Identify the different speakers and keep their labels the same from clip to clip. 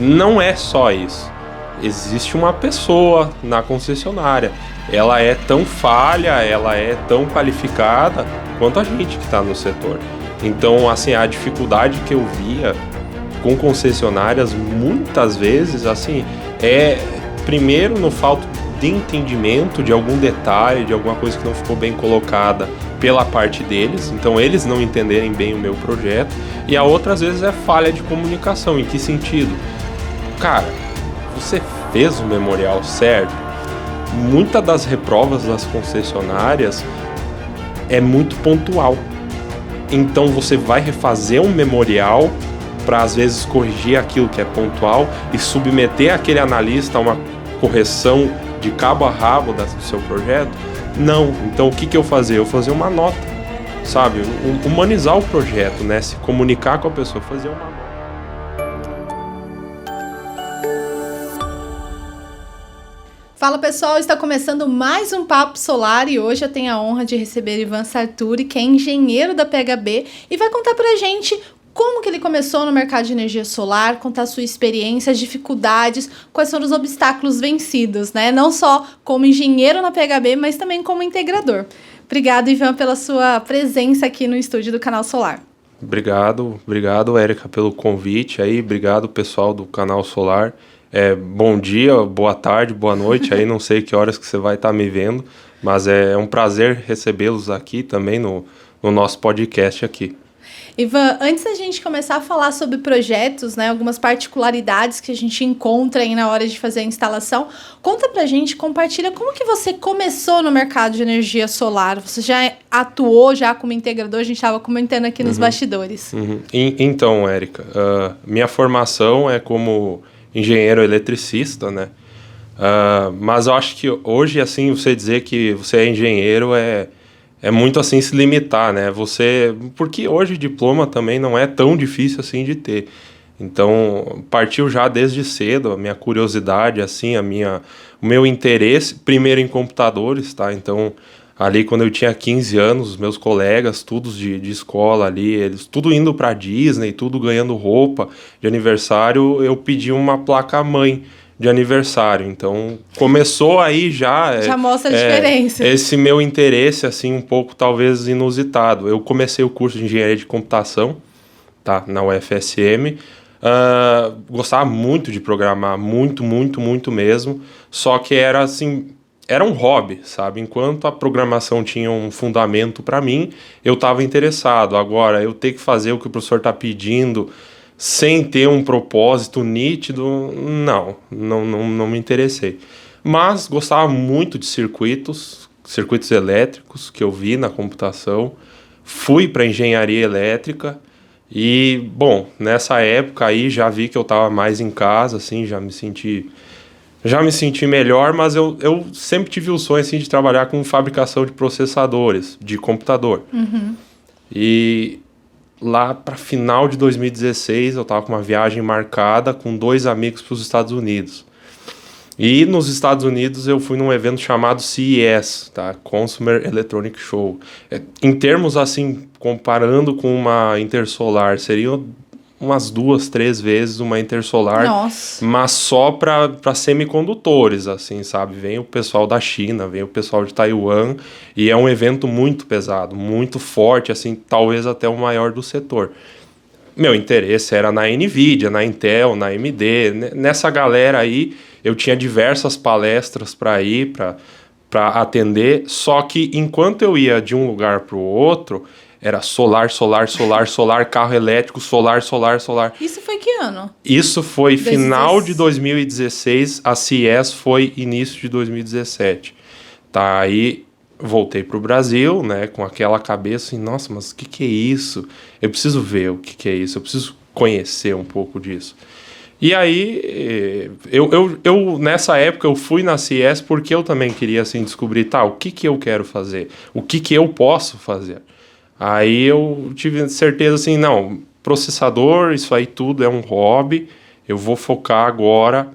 Speaker 1: não é só isso. Existe uma pessoa na concessionária. Ela é tão falha, ela é tão qualificada quanto a gente que está no setor. Então, assim, a dificuldade que eu via com concessionárias muitas vezes, assim, é primeiro no falta de entendimento de algum detalhe, de alguma coisa que não ficou bem colocada pela parte deles, então eles não entenderem bem o meu projeto, e a outra às vezes é falha de comunicação. Em que sentido? Cara, você fez o memorial certo? Muitas das reprovas das concessionárias é muito pontual. Então você vai refazer um memorial para às vezes corrigir aquilo que é pontual e submeter aquele analista a uma correção de cabo a rabo do seu projeto? Não. Então o que, que eu fazia? Eu fazia uma nota, sabe? Humanizar o projeto, né? Se comunicar com a pessoa, fazer uma nota.
Speaker 2: Fala pessoal, está começando mais um Papo Solar e hoje eu tenho a honra de receber Ivan Sarturi, que é engenheiro da PHB e vai contar pra gente como que ele começou no mercado de energia solar, contar sua experiência, as dificuldades, quais foram os obstáculos vencidos, né? Não só como engenheiro na PHB, mas também como integrador. Obrigado, Ivan, pela sua presença aqui no estúdio do Canal Solar.
Speaker 1: Obrigado, obrigado, Érica, pelo convite aí, obrigado pessoal do Canal Solar. É, bom dia, boa tarde, boa noite, aí não sei que horas que você vai estar tá me vendo, mas é um prazer recebê-los aqui também no, no nosso podcast aqui.
Speaker 2: Ivan, antes da gente começar a falar sobre projetos, né, algumas particularidades que a gente encontra aí na hora de fazer a instalação, conta pra gente, compartilha como que você começou no mercado de energia solar. Você já atuou já como integrador? A gente estava comentando aqui nos uhum. bastidores.
Speaker 1: Uhum. E, então, Érica, uh, minha formação é como engenheiro eletricista, né? Uh, mas eu acho que hoje, assim, você dizer que você é engenheiro é é muito assim se limitar, né? Você, porque hoje diploma também não é tão difícil assim de ter. Então, partiu já desde cedo a minha curiosidade, assim, a minha, o meu interesse, primeiro em computadores, tá? Então, ali quando eu tinha 15 anos, meus colegas, todos de, de escola ali, eles tudo indo para Disney, tudo ganhando roupa de aniversário, eu pedi uma placa mãe de aniversário. Então, começou aí já.
Speaker 2: É, já mostra a é, diferença.
Speaker 1: Esse meu interesse, assim, um pouco talvez inusitado. Eu comecei o curso de engenharia de computação, tá? Na UFSM. Uh, ah, gostava muito de programar, muito, muito, muito mesmo. Só que era assim. Era um hobby, sabe? Enquanto a programação tinha um fundamento para mim, eu estava interessado. Agora, eu ter que fazer o que o professor está pedindo, sem ter um propósito nítido, não, não, não, não me interessei. Mas gostava muito de circuitos, circuitos elétricos que eu vi na computação. Fui para engenharia elétrica e, bom, nessa época aí já vi que eu estava mais em casa, assim, já me senti já me senti melhor, mas eu, eu sempre tive o sonho assim, de trabalhar com fabricação de processadores de computador. Uhum. E lá para final de 2016, eu estava com uma viagem marcada com dois amigos para os Estados Unidos. E nos Estados Unidos eu fui num evento chamado CES, tá? Consumer Electronic Show. É, em termos assim, comparando com uma Intersolar, seriam umas duas, três vezes uma intersolar,
Speaker 2: Nossa.
Speaker 1: mas só para semicondutores, assim, sabe? Vem o pessoal da China, vem o pessoal de Taiwan, e é um evento muito pesado, muito forte, assim, talvez até o maior do setor. Meu interesse era na Nvidia, na Intel, na AMD, nessa galera aí eu tinha diversas palestras para ir, para atender, só que enquanto eu ia de um lugar para o outro, era solar, solar, solar, solar, carro elétrico, solar, solar, solar.
Speaker 2: Isso foi que ano?
Speaker 1: Isso foi 2016. final de 2016, a CES foi início de 2017. Tá, aí voltei para o Brasil, né, com aquela cabeça assim, nossa, mas o que, que é isso? Eu preciso ver o que, que é isso, eu preciso conhecer um pouco disso. E aí, eh, eu, eu, eu, nessa época, eu fui na CES porque eu também queria, assim, descobrir, tá, o que que eu quero fazer? O que que eu posso fazer? Aí eu tive certeza assim, não, processador, isso aí tudo é um hobby. Eu vou focar agora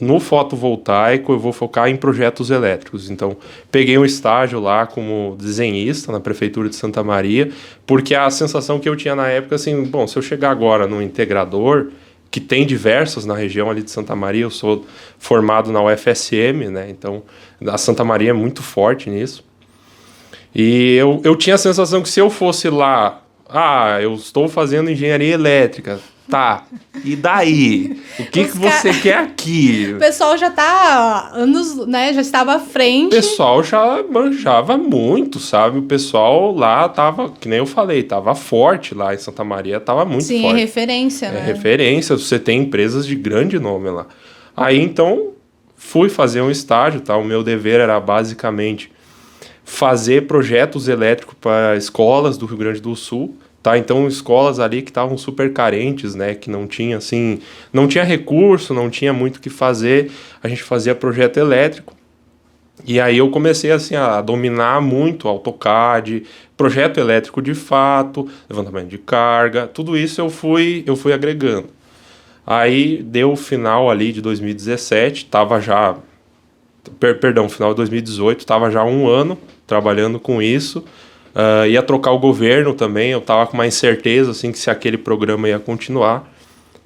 Speaker 1: no fotovoltaico, eu vou focar em projetos elétricos. Então, peguei um estágio lá como desenhista na prefeitura de Santa Maria, porque a sensação que eu tinha na época assim, bom, se eu chegar agora no integrador, que tem diversas na região ali de Santa Maria. Eu sou formado na UFSM, né? Então a Santa Maria é muito forte nisso. E eu, eu tinha a sensação que se eu fosse lá, ah, eu estou fazendo engenharia elétrica, Tá. E daí? O que, que você quer aqui?
Speaker 2: O pessoal já tá anos, né? Já estava à frente.
Speaker 1: O pessoal já manjava muito, sabe? O pessoal lá tava, que nem eu falei, tava forte lá em Santa Maria, tava muito
Speaker 2: Sim,
Speaker 1: forte.
Speaker 2: Sim, referência,
Speaker 1: é
Speaker 2: né?
Speaker 1: referência, você tem empresas de grande nome lá. Aí então fui fazer um estágio, tá? O meu dever era basicamente fazer projetos elétricos para escolas do Rio Grande do Sul tá? Então escolas ali que estavam super carentes, né, que não tinha assim, não tinha recurso, não tinha muito o que fazer, a gente fazia projeto elétrico. E aí eu comecei assim a dominar muito AutoCAD, projeto elétrico de fato, levantamento de carga, tudo isso eu fui eu fui agregando. Aí deu o final ali de 2017, tava já per, perdão, final de 2018, tava já um ano trabalhando com isso. Uh, ia trocar o governo também, eu estava com uma incerteza assim, que se aquele programa ia continuar.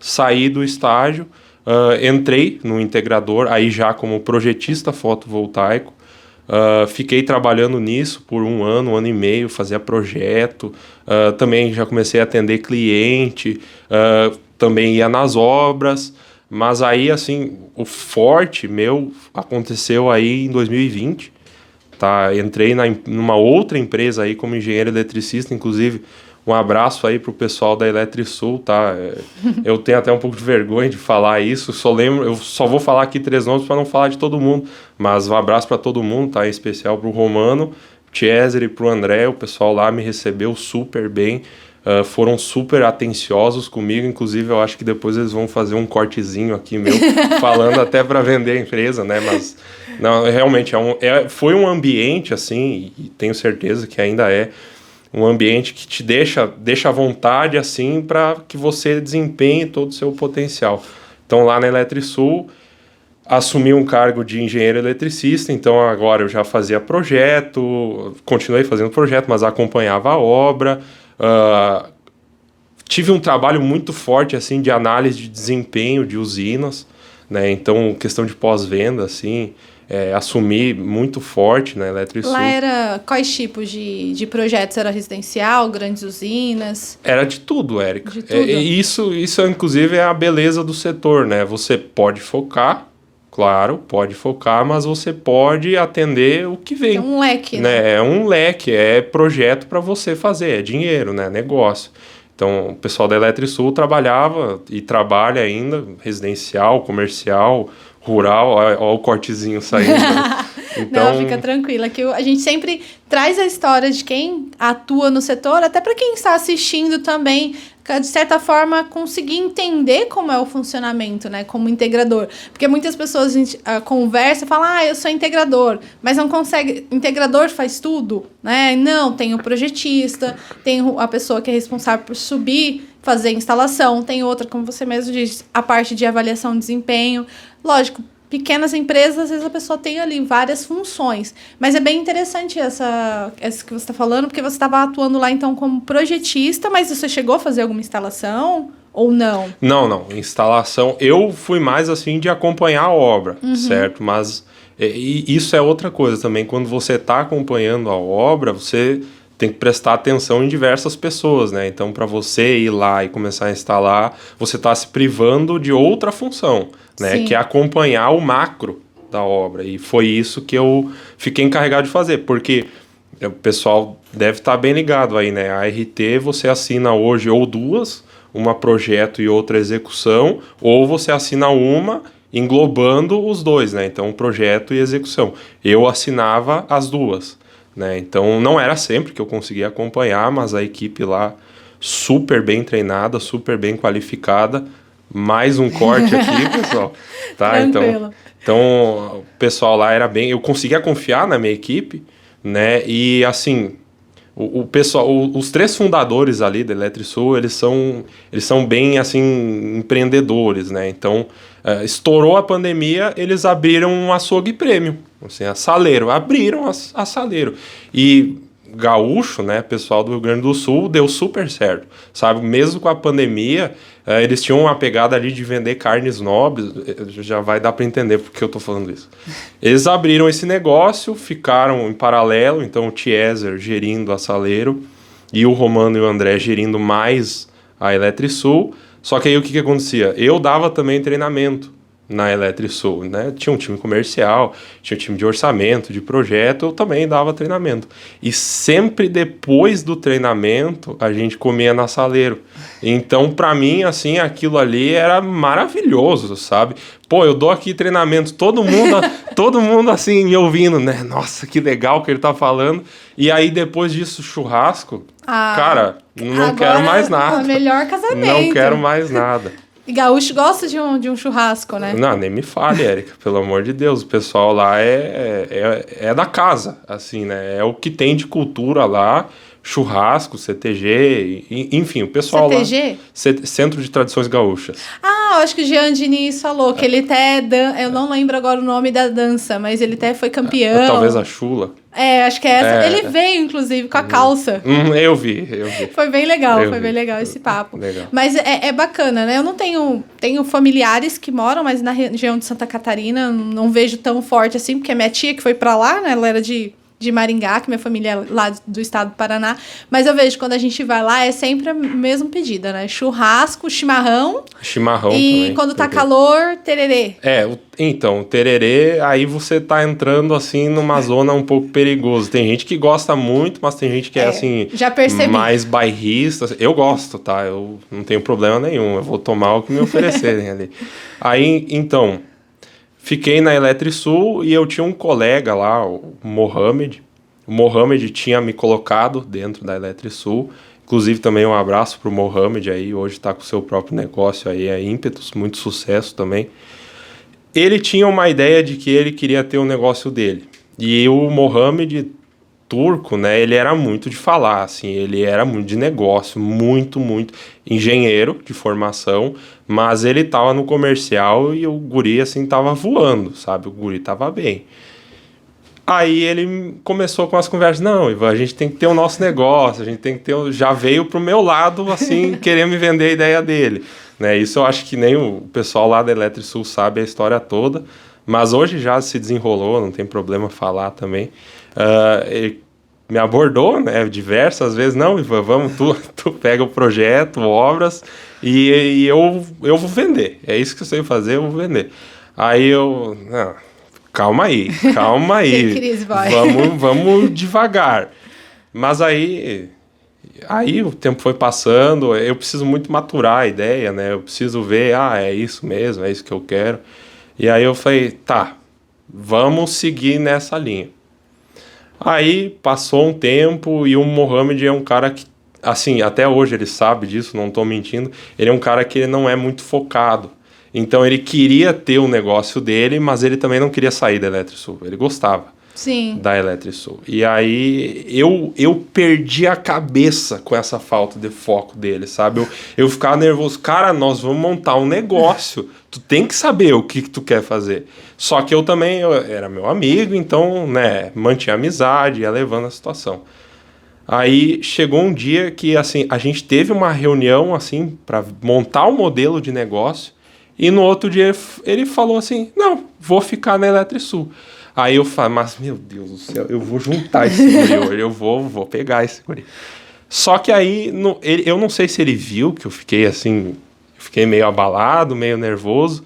Speaker 1: Saí do estágio, uh, entrei no integrador, aí já como projetista fotovoltaico. Uh, fiquei trabalhando nisso por um ano, um ano e meio, fazia projeto. também já comecei a atender cliente, também ia nas obras. Mas aí, assim, o forte meu aconteceu aí em 2020 tá? Entrei na, numa outra empresa aí como engenheiro eletricista, inclusive um abraço aí pro pessoal da Eletrisul, tá? Eu tenho até um pouco de vergonha de falar isso, só lembro, eu só vou falar aqui três nomes para não falar de todo mundo, mas um abraço para todo mundo, tá? Em especial pro Romano, Cesare e pro André, o pessoal lá me recebeu super bem. Uh, foram super atenciosos comigo, inclusive eu acho que depois eles vão fazer um cortezinho aqui meu, falando até para vender a empresa, né? Mas não, realmente é um, é, foi um ambiente assim, e tenho certeza que ainda é um ambiente que te deixa, deixa à vontade assim para que você desempenhe todo o seu potencial. Então lá na Eletrisul assumi um cargo de engenheiro eletricista, então agora eu já fazia projeto, continuei fazendo projeto, mas acompanhava a obra. Uh, tive um trabalho muito forte assim de análise de desempenho de usinas, né? Então questão de pós-venda assim, é, assumi muito forte na Eletrisul.
Speaker 2: Lá era quais tipos de, de projetos? Era residencial, grandes usinas?
Speaker 1: Era de tudo, Érica.
Speaker 2: De tudo.
Speaker 1: É, isso, isso inclusive é a beleza do setor, né? Você pode focar Claro, pode focar, mas você pode atender o que vem. É
Speaker 2: um leque, né?
Speaker 1: né? É um leque, é projeto para você fazer, é dinheiro, né? Negócio. Então, o pessoal da Eletrisul trabalhava e trabalha ainda, residencial, comercial, rural, olha o cortezinho saindo.
Speaker 2: Então... Não, fica tranquila, que a gente sempre traz a história de quem atua no setor, até para quem está assistindo também, de certa forma, conseguir entender como é o funcionamento, né, como integrador. Porque muitas pessoas a gente, uh, conversa e falam, ah, eu sou integrador, mas não consegue. Integrador faz tudo, né? Não, tem o projetista, tem a pessoa que é responsável por subir, fazer instalação, tem outra, como você mesmo disse, a parte de avaliação de desempenho. Lógico, pequenas empresas, às vezes a pessoa tem ali várias funções. Mas é bem interessante essa, essa que você está falando, porque você estava atuando lá então como projetista, mas você chegou a fazer alguma instalação? Ou não?
Speaker 1: Não, não. Instalação. Eu fui mais assim de acompanhar a obra, uhum. certo? Mas e, isso é outra coisa também. Quando você está acompanhando a obra, você tem que prestar atenção em diversas pessoas, né? Então, para você ir lá e começar a instalar, você está se privando de outra função, né? Sim. Que é acompanhar o macro da obra. E foi isso que eu fiquei encarregado de fazer, porque o pessoal deve estar tá bem ligado aí, né? A RT você assina hoje ou duas, uma projeto e outra execução, ou você assina uma englobando os dois, né? Então, projeto e execução. Eu assinava as duas. Né? Então não era sempre que eu conseguia acompanhar, mas a equipe lá super bem treinada, super bem qualificada. Mais um corte aqui, pessoal. Tá? Então, então o pessoal lá era bem. Eu conseguia confiar na minha equipe, né? E assim, o, o pessoal, o, os três fundadores ali da Eletrisul, eles são, eles são bem assim empreendedores, né? Então, uh, estourou a pandemia, eles abriram um açougue prêmio, assim, a Saleiro, abriram a, a Saleiro. E gaúcho, né, pessoal do Rio Grande do Sul, deu super certo, sabe? Mesmo com a pandemia, eh, eles tinham uma pegada ali de vender carnes nobres, eh, já vai dar para entender porque eu tô falando isso. Eles abriram esse negócio, ficaram em paralelo, então o Tieser gerindo a Saleiro e o Romano e o André gerindo mais a Eletrisul, só que aí o que que acontecia? Eu dava também treinamento, na Eletrisul, né? Tinha um time comercial, tinha um time de orçamento, de projeto, eu também dava treinamento. E sempre depois do treinamento, a gente comia na saleiro. Então, para mim, assim, aquilo ali era maravilhoso, sabe? Pô, eu dou aqui treinamento, todo mundo, todo mundo assim me ouvindo, né? Nossa, que legal que ele tá falando. E aí depois disso, churrasco, ah, cara, não quero mais nada.
Speaker 2: Melhor casamento.
Speaker 1: Não quero mais nada.
Speaker 2: E gaúcho gosta de um, de um churrasco, né?
Speaker 1: Não, nem me fale, Érica, pelo amor de Deus. O pessoal lá é, é, é da casa, assim, né? É o que tem de cultura lá churrasco, CTG, enfim, o pessoal
Speaker 2: CTG?
Speaker 1: lá. Centro de Tradições Gaúchas.
Speaker 2: Ah, acho que o Jean Diniz falou que ele até. Dan... Eu não lembro agora o nome da dança, mas ele até foi campeão.
Speaker 1: Talvez a Chula.
Speaker 2: É, acho que é essa. É. Ele veio, inclusive, com a calça.
Speaker 1: Hum, eu vi, eu vi.
Speaker 2: Foi bem legal, eu foi vi. bem legal esse papo.
Speaker 1: Legal.
Speaker 2: Mas é, é bacana, né? Eu não tenho. Tenho familiares que moram, mas na região de Santa Catarina não vejo tão forte assim, porque a minha tia que foi para lá, né? Ela era de de Maringá, que minha família é lá do estado do Paraná. Mas eu vejo quando a gente vai lá, é sempre a mesma pedida, né? Churrasco, chimarrão.
Speaker 1: Chimarrão
Speaker 2: E
Speaker 1: também,
Speaker 2: quando tá calor, tererê.
Speaker 1: É, então, tererê, aí você tá entrando assim numa zona um pouco perigosa. Tem gente que gosta muito, mas tem gente que é, é assim.
Speaker 2: Já percebi.
Speaker 1: Mais bairrista. Eu gosto, tá? Eu não tenho problema nenhum. Eu vou tomar o que me oferecerem ali. Aí, então. Fiquei na Eletrisul e eu tinha um colega lá, o Mohamed. O Mohamed tinha me colocado dentro da Eletrisul. Inclusive também um abraço pro Mohamed aí, hoje está com o seu próprio negócio aí, é ímpetos, muito sucesso também. Ele tinha uma ideia de que ele queria ter o um negócio dele. E o Mohamed turco, né, ele era muito de falar, assim, ele era muito de negócio, muito, muito engenheiro de formação, mas ele tava no comercial e o guri, assim, tava voando, sabe? O guri tava bem. Aí ele começou com as conversas, não, Ivan, a gente tem que ter o nosso negócio, a gente tem que ter, já veio pro meu lado, assim, querer me vender a ideia dele, né? Isso eu acho que nem o pessoal lá da Eletrisul sabe a história toda, mas hoje já se desenrolou, não tem problema falar também. Uh, ele me abordou, né, diversas vezes, não, Ivan, vamos, tu, tu pega o projeto, obras, e, e, eu, eu vou vender. É isso que eu sei fazer, eu vou vender. Aí eu, não, calma aí, calma aí. Vamos, vamos devagar. Mas aí, aí o tempo foi passando, eu preciso muito maturar a ideia, né? Eu preciso ver, ah, é isso mesmo, é isso que eu quero. E aí eu falei, tá, vamos seguir nessa linha. Aí passou um tempo e o Mohamed é um cara que, assim, até hoje ele sabe disso, não estou mentindo. Ele é um cara que não é muito focado. Então ele queria ter o um negócio dele, mas ele também não queria sair da Eletrisul. Ele gostava.
Speaker 2: Sim.
Speaker 1: da Eletrisul. E aí eu, eu perdi a cabeça com essa falta de foco dele, sabe? Eu, eu ficava nervoso. Cara, nós vamos montar um negócio. Tu tem que saber o que, que tu quer fazer. Só que eu também eu era meu amigo, então, né, mantinha amizade, ia levando a situação. Aí chegou um dia que assim, a gente teve uma reunião assim para montar o um modelo de negócio e no outro dia ele falou assim: "Não, vou ficar na Eletrisul". Aí eu falo, mas meu Deus do céu, eu vou juntar esse guri eu vou, vou pegar esse guri. Só que aí, no, ele, eu não sei se ele viu que eu fiquei assim, eu fiquei meio abalado, meio nervoso.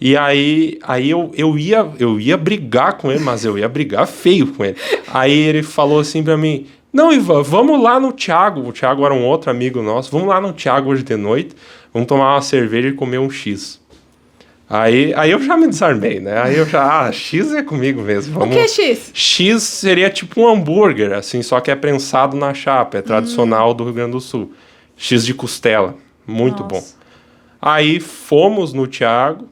Speaker 1: E aí, aí eu, eu, ia, eu ia brigar com ele, mas eu ia brigar feio com ele. Aí ele falou assim pra mim: Não, Ivan, vamos lá no Thiago. O Thiago era um outro amigo nosso. Vamos lá no Thiago hoje de noite. Vamos tomar uma cerveja e comer um X. Aí, aí eu já me desarmei, né? Aí eu já, ah, X é comigo mesmo.
Speaker 2: Vamos... O que é X?
Speaker 1: X seria tipo um hambúrguer, assim, só que é prensado na chapa, é tradicional hum. do Rio Grande do Sul. X de costela, muito Nossa. bom. Aí fomos no Thiago,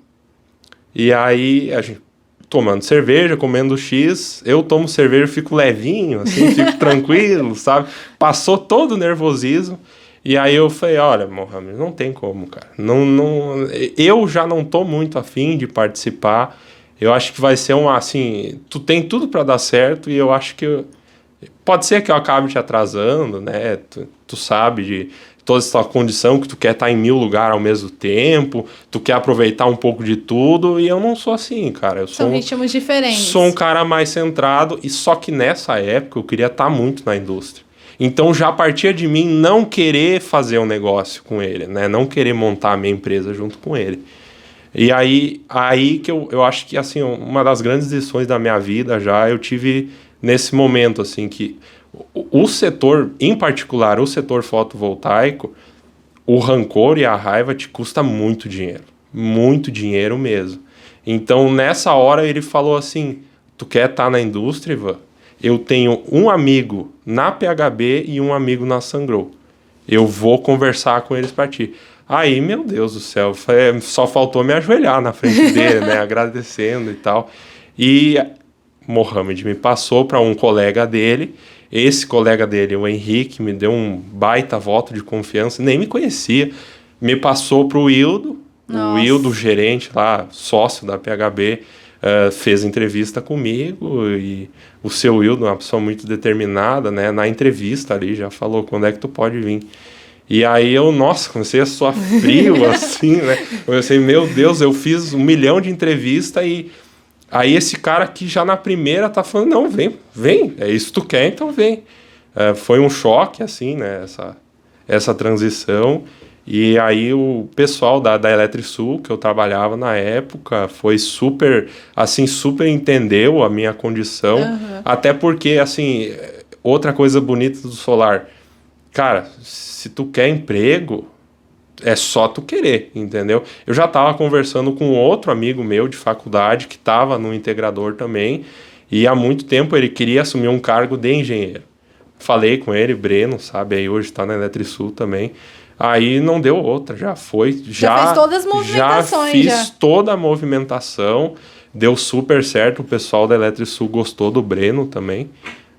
Speaker 1: e aí a gente tomando cerveja, comendo X, eu tomo cerveja, fico levinho, assim, fico tranquilo, sabe? Passou todo o nervosismo. E aí eu falei, olha, Mohamed, não tem como, cara. Não, não, eu já não tô muito afim de participar. Eu acho que vai ser um, assim, tu tem tudo para dar certo e eu acho que eu, Pode ser que eu acabe te atrasando, né? Tu, tu sabe de toda essa condição que tu quer estar em mil lugares ao mesmo tempo, tu quer aproveitar um pouco de tudo, e eu não sou assim, cara. Eu
Speaker 2: São
Speaker 1: sou,
Speaker 2: ritmos diferentes.
Speaker 1: Sou um cara mais centrado, e só que nessa época eu queria estar muito na indústria. Então já partia de mim não querer fazer um negócio com ele, né? Não querer montar a minha empresa junto com ele. E aí, aí que eu, eu acho que assim, uma das grandes lições da minha vida já eu tive nesse momento assim que o, setor, em particular, o setor fotovoltaico, o rancor e a raiva te custa muito dinheiro. Muito dinheiro mesmo. Então, nessa hora, ele falou assim: Tu quer estar tá na indústria, Ivan? Eu tenho um amigo na PHB e um amigo na Sangrou. Eu vou conversar com eles para ti. Aí, meu Deus do céu, só faltou me ajoelhar na frente dele, né? Agradecendo e tal. E Mohamed me passou para um colega dele esse colega dele, o Henrique, me deu um baita voto de confiança, nem me conhecia. Me passou para o Wildo, o Wildo, gerente lá, sócio da PHB, uh, eh, fez entrevista comigo e o seu Wildo, uma pessoa muito determinada, né? Na entrevista ali já falou quando é que tu pode vir. E aí eu, nossa, comecei a suar frio, assim, né? Pensei, meu Deus, eu fiz um milhão de entrevista e Aí esse cara aqui já na primeira tá falando, não, vem, vem, é isso que tu quer, então vem. É, foi um choque, assim, né, essa, essa transição. E aí o pessoal da, da Eletrisul, que eu trabalhava na época, foi super, assim, super entendeu a minha condição. Uhum. Até porque, assim, outra coisa bonita do solar, cara, se tu quer emprego, é só tu querer, entendeu? Eu já estava conversando com outro amigo meu de faculdade que estava no integrador também, e há muito tempo ele queria assumir um cargo de engenheiro. Falei com ele, Breno, sabe, aí hoje está na Eletrisul também. Aí não deu outra, já foi, já,
Speaker 2: já fez todas as movimentações,
Speaker 1: já fiz já. toda a movimentação, deu super certo, o pessoal da Eletrisul gostou do Breno também,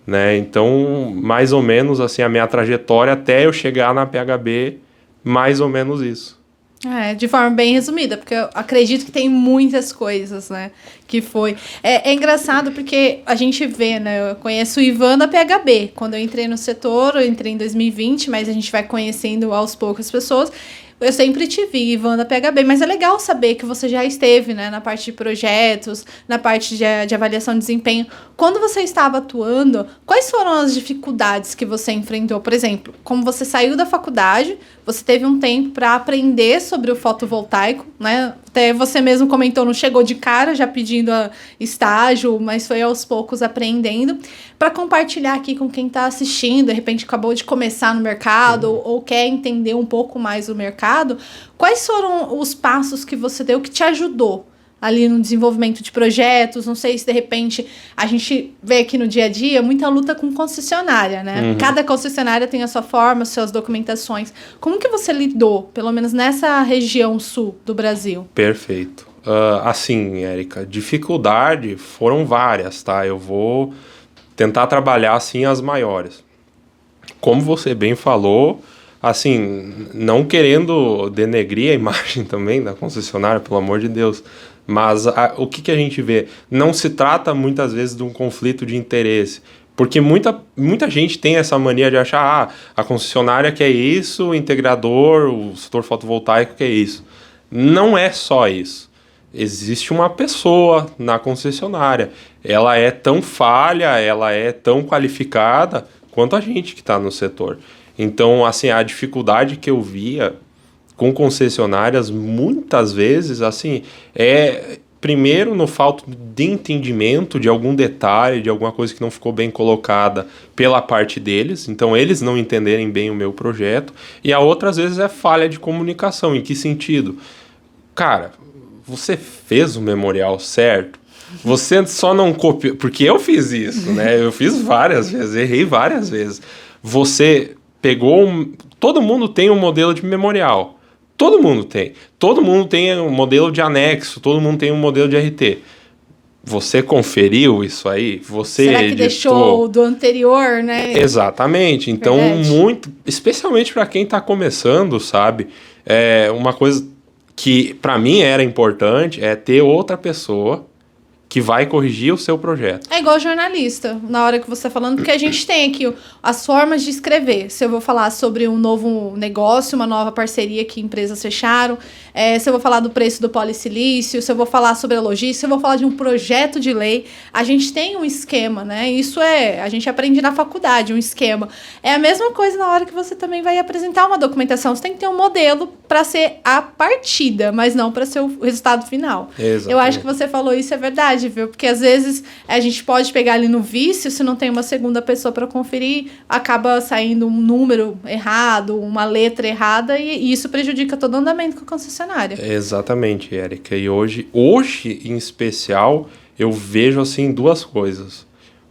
Speaker 1: né? Então, mais ou menos assim a minha trajetória até eu chegar na PHB mais ou menos isso.
Speaker 2: É, de forma bem resumida, porque eu acredito que tem muitas coisas, né? Que foi. É, é engraçado porque a gente vê, né? Eu conheço o Ivan da PHB. Quando eu entrei no setor, eu entrei em 2020, mas a gente vai conhecendo aos poucos as pessoas. Eu sempre te vi, Ivan, da PHB, mas é legal saber que você já esteve né, na parte de projetos, na parte de, de avaliação de desempenho. Quando você estava atuando, quais foram as dificuldades que você enfrentou? Por exemplo, como você saiu da faculdade, você teve um tempo para aprender sobre o fotovoltaico, né? Até você mesmo comentou, não chegou de cara já pedindo estágio, mas foi aos poucos aprendendo. Para compartilhar aqui com quem está assistindo, de repente acabou de começar no mercado uhum. ou quer entender um pouco mais o mercado, quais foram os passos que você deu que te ajudou? ali no desenvolvimento de projetos. Não sei se de repente a gente vê aqui no dia a dia muita luta com concessionária, né? Uhum. Cada concessionária tem a sua forma, suas documentações. Como que você lidou, pelo menos nessa região sul do Brasil?
Speaker 1: Perfeito. Uh, assim, Érica, dificuldade foram várias, tá? Eu vou tentar trabalhar assim as maiores. Como você bem falou, assim, não querendo denegrir a imagem também da concessionária, pelo amor de Deus, mas a, o que, que a gente vê? Não se trata muitas vezes de um conflito de interesse. Porque muita, muita gente tem essa mania de achar ah, a concessionária que é isso, o integrador, o setor fotovoltaico que é isso. Não é só isso. Existe uma pessoa na concessionária. Ela é tão falha, ela é tão qualificada quanto a gente que está no setor. Então, assim, a dificuldade que eu via com concessionárias, muitas vezes, assim, é primeiro no falta de entendimento de algum detalhe, de alguma coisa que não ficou bem colocada pela parte deles, então eles não entenderem bem o meu projeto, e a outra às vezes é falha de comunicação. Em que sentido? Cara, você fez o memorial certo? Você só não copiou, porque eu fiz isso, né? Eu fiz várias vezes, errei várias vezes. Você pegou um, todo mundo tem um modelo de memorial. Todo mundo tem. Todo mundo tem um modelo de anexo, todo mundo tem um modelo de RT. Você conferiu isso aí? Você
Speaker 2: Será que
Speaker 1: editou?
Speaker 2: deixou do anterior, né?
Speaker 1: Exatamente. Então, Verdade. muito, especialmente para quem está começando, sabe? É uma coisa que para mim era importante é ter outra pessoa que vai corrigir o seu projeto.
Speaker 2: É igual jornalista, na hora que você está falando, porque a gente tem aqui as formas de escrever. Se eu vou falar sobre um novo negócio, uma nova parceria que empresas fecharam, é, se eu vou falar do preço do polissilício, se eu vou falar sobre a logística, se eu vou falar de um projeto de lei, a gente tem um esquema, né? Isso é, a gente aprende na faculdade, um esquema. É a mesma coisa na hora que você também vai apresentar uma documentação. Você tem que ter um modelo para ser a partida, mas não para ser o resultado final. Exatamente. Eu acho que você falou isso é verdade, viu? Porque às vezes a gente pode pegar ali no vício, se não tem uma segunda pessoa para conferir, acaba saindo um número errado, uma letra errada, e, e isso prejudica todo o andamento com a concessionária.
Speaker 1: Exatamente, Érica. E hoje, hoje em especial, eu vejo assim duas coisas.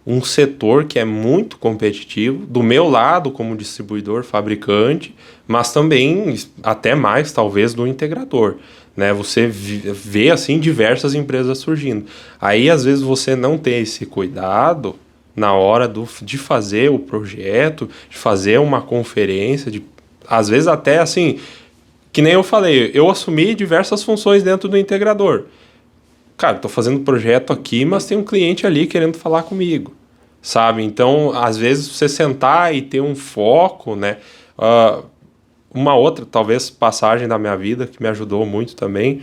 Speaker 1: Um setor que é muito competitivo, do meu lado como distribuidor, fabricante, mas também até mais talvez do integrador. Né, você vê assim diversas empresas surgindo. Aí às vezes você não tem esse cuidado na hora do, de fazer o projeto, de fazer uma conferência, de às vezes até assim que nem eu falei, eu assumi diversas funções dentro do integrador. Cara, estou fazendo projeto aqui, mas tem um cliente ali querendo falar comigo, sabe? Então, às vezes, você sentar e ter um foco, né? Uh, uma outra, talvez, passagem da minha vida que me ajudou muito também.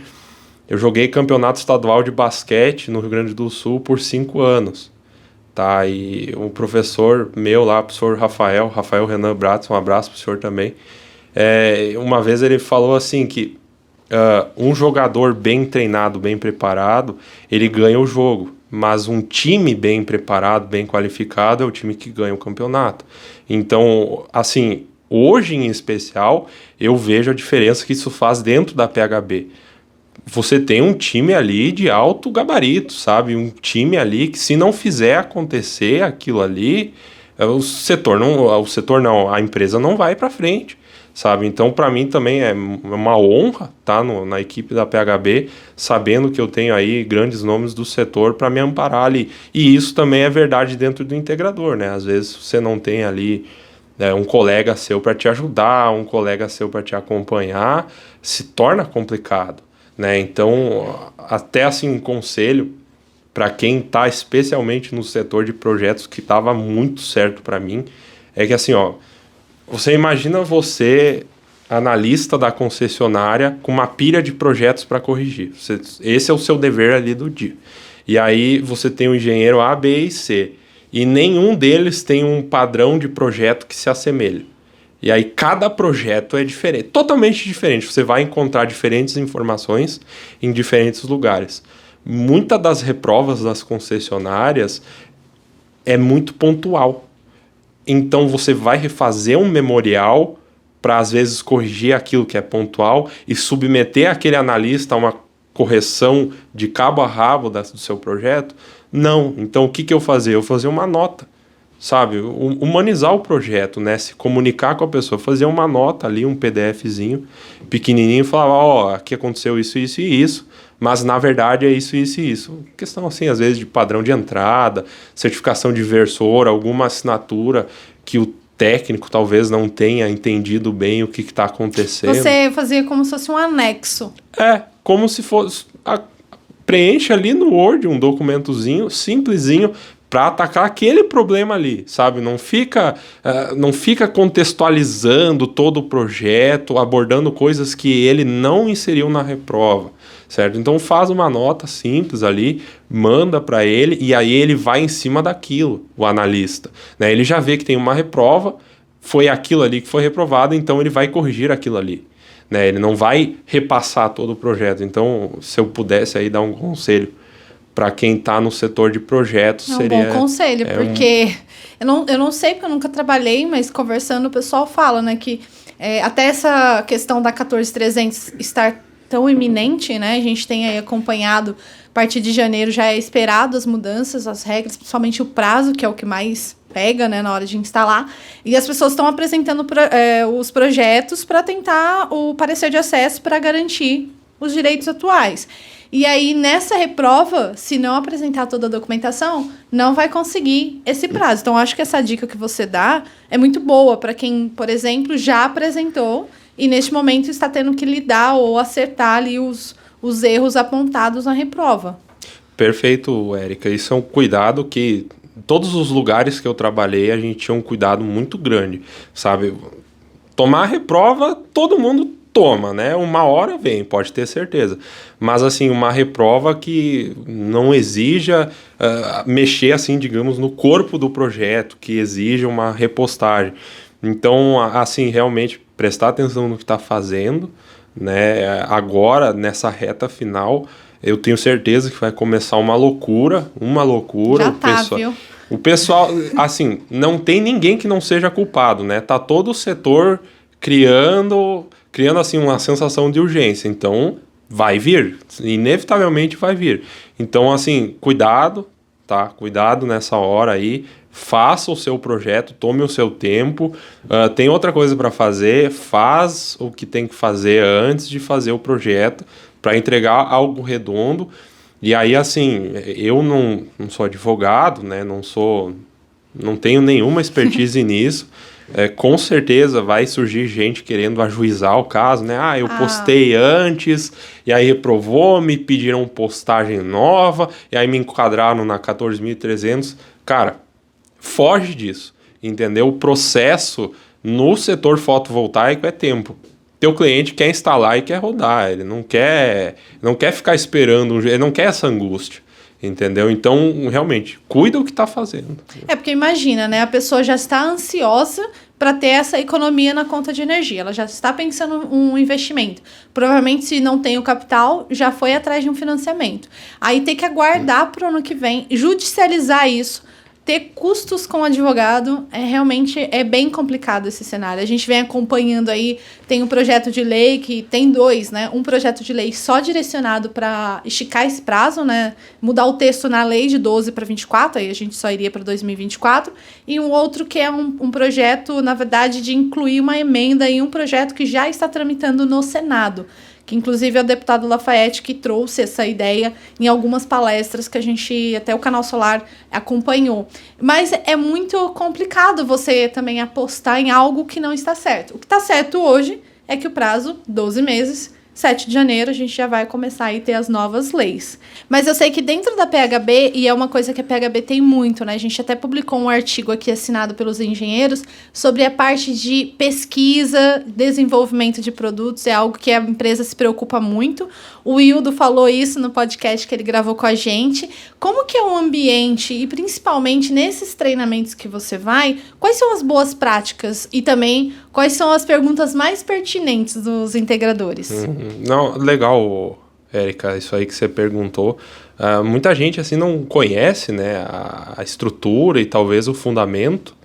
Speaker 1: Eu joguei campeonato estadual de basquete no Rio Grande do Sul por cinco anos. Tá? E um professor meu lá, o professor Rafael, Rafael Renan Bratz, um abraço pro senhor também é, uma vez ele falou assim que uh, um jogador bem treinado, bem preparado, ele ganha o jogo. Mas um time bem preparado, bem qualificado, é o time que ganha o campeonato. Então, assim, hoje em especial, eu vejo a diferença que isso faz dentro da PHB. Você tem um time ali de alto gabarito, sabe? Um time ali que se não fizer acontecer aquilo ali, é, o setor não, o setor não, a empresa não vai para frente sabe? Então, para mim também é uma honra estar tá na equipe da PHB, sabendo que eu tenho aí grandes nomes do setor para me amparar ali. E isso também é verdade dentro do integrador, né? Às vezes você não tem ali né, um colega seu para te ajudar, um colega seu para te acompanhar, se torna complicado, né? Então, até assim um conselho para quem está especialmente no setor de projetos que estava muito certo para mim, é que assim, ó, você imagina você, analista da concessionária, com uma pilha de projetos para corrigir. Você, esse é o seu dever ali do dia. E aí você tem o engenheiro A, B e C. E nenhum deles tem um padrão de projeto que se assemelhe. E aí cada projeto é diferente, totalmente diferente. Você vai encontrar diferentes informações em diferentes lugares. Muitas das reprovas das concessionárias é muito pontual. Então você vai refazer um memorial para às vezes corrigir aquilo que é pontual e submeter aquele analista a uma correção de cabo a rabo do seu projeto? Não. Então o que, que eu fazia? Eu fazia uma nota, sabe? Humanizar o projeto, né? Se comunicar com a pessoa, fazer uma nota ali, um PDFzinho pequenininho, falar: ó, oh, aqui aconteceu isso, isso e isso mas na verdade é isso, isso e isso. Questão assim, às vezes, de padrão de entrada, certificação de versor, alguma assinatura que o técnico talvez não tenha entendido bem o que está acontecendo.
Speaker 2: Você fazia como se fosse um anexo.
Speaker 1: É, como se fosse. A, preenche ali no Word um documentozinho simplesinho para atacar aquele problema ali, sabe? Não fica, uh, não fica contextualizando todo o projeto, abordando coisas que ele não inseriu na reprova certo? Então faz uma nota simples ali, manda para ele e aí ele vai em cima daquilo, o analista, né? Ele já vê que tem uma reprova, foi aquilo ali que foi reprovado, então ele vai corrigir aquilo ali. Né, ele não vai repassar todo o projeto. Então, se eu pudesse aí dar um conselho para quem está no setor de projetos,
Speaker 2: é um
Speaker 1: seria.
Speaker 2: bom conselho, é porque um... eu, não, eu não sei, porque eu nunca trabalhei, mas conversando o pessoal fala, né, que é, até essa questão da 14300 estar tão iminente, né? A gente tem aí acompanhado, a partir de janeiro já é esperado as mudanças, as regras, principalmente o prazo, que é o que mais pega, né, na hora de instalar. E as pessoas estão apresentando pro, é, os projetos para tentar o parecer de acesso para garantir os direitos atuais. E aí, nessa reprova, se não apresentar toda a documentação, não vai conseguir esse prazo. Então, acho que essa dica que você dá é muito boa para quem, por exemplo, já apresentou e neste momento está tendo que lidar ou acertar ali os, os erros apontados na reprova.
Speaker 1: Perfeito, Érica. Isso é um cuidado que todos os lugares que eu trabalhei a gente tinha um cuidado muito grande, sabe? Tomar reprova, todo mundo toma, né? Uma hora vem, pode ter certeza. Mas assim, uma reprova que não exija uh, mexer assim, digamos, no corpo do projeto, que exija uma repostagem. Então, assim, realmente prestar atenção no que está fazendo, né? Agora, nessa reta final, eu tenho certeza que vai começar uma loucura, uma loucura.
Speaker 2: Já tá, pessoal, viu?
Speaker 1: O pessoal, assim, não tem ninguém que não seja culpado, né? Tá todo o setor criando, criando assim uma sensação de urgência. Então, vai vir, inevitavelmente vai vir. Então, assim, cuidado, tá? Cuidado nessa hora aí. Faça o seu projeto, tome o seu tempo. Uh, tem outra coisa para fazer, faz o que tem que fazer antes de fazer o projeto para entregar algo redondo. E aí, assim, eu não, não sou advogado, né? Não sou. Não tenho nenhuma expertise nisso. É, com certeza vai surgir gente querendo ajuizar o caso, né? Ah, eu ah. postei antes, e aí reprovou, me pediram postagem nova, e aí me enquadraram na 14.300. Cara, foge disso, entendeu? O processo no setor fotovoltaico é tempo teu cliente quer instalar e quer rodar, ele não quer, não quer ficar esperando, ele não quer essa angústia. Entendeu? Então, realmente, cuida o que está fazendo.
Speaker 2: É porque imagina, né? A pessoa já está ansiosa para ter essa economia na conta de energia. Ela já está pensando um investimento. Provavelmente, se não tem o capital, já foi atrás de um financiamento. Aí tem que aguardar para o ano que vem, judicializar isso ter custos com advogado é realmente é bem complicado esse cenário. A gente vem acompanhando aí, tem um projeto de lei que tem dois, né? Um projeto de lei só direcionado para esticar esse prazo, né? Mudar o texto na lei de 12 para 24, aí a gente só iria para 2024, e um outro que é um, um projeto, na verdade, de incluir uma emenda em um projeto que já está tramitando no Senado que inclusive é o deputado Lafayette que trouxe essa ideia em algumas palestras que a gente, até o Canal Solar, acompanhou. Mas é muito complicado você também apostar em algo que não está certo. O que está certo hoje é que o prazo, 12 meses, 7 de janeiro a gente já vai começar a ter as novas leis. Mas eu sei que dentro da PHB, e é uma coisa que a PHB tem muito, né? A gente até publicou um artigo aqui assinado pelos engenheiros sobre a parte de pesquisa, desenvolvimento de produtos, é algo que a empresa se preocupa muito. O Wildo falou isso no podcast que ele gravou com a gente. Como que é o ambiente e principalmente nesses treinamentos que você vai, quais são as boas práticas e também quais são as perguntas mais pertinentes dos integradores?
Speaker 1: Uhum. Não, legal, Érica, isso aí que você perguntou. Uh, muita gente assim não conhece né, a, a, estrutura e talvez o fundamento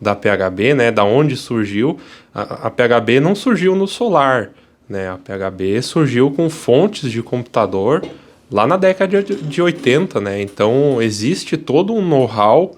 Speaker 1: da PHB, né, da onde surgiu. A, a PHB não surgiu no solar, né, a PHB surgiu com fontes de computador lá na década de, de 80, né, então existe todo um know-how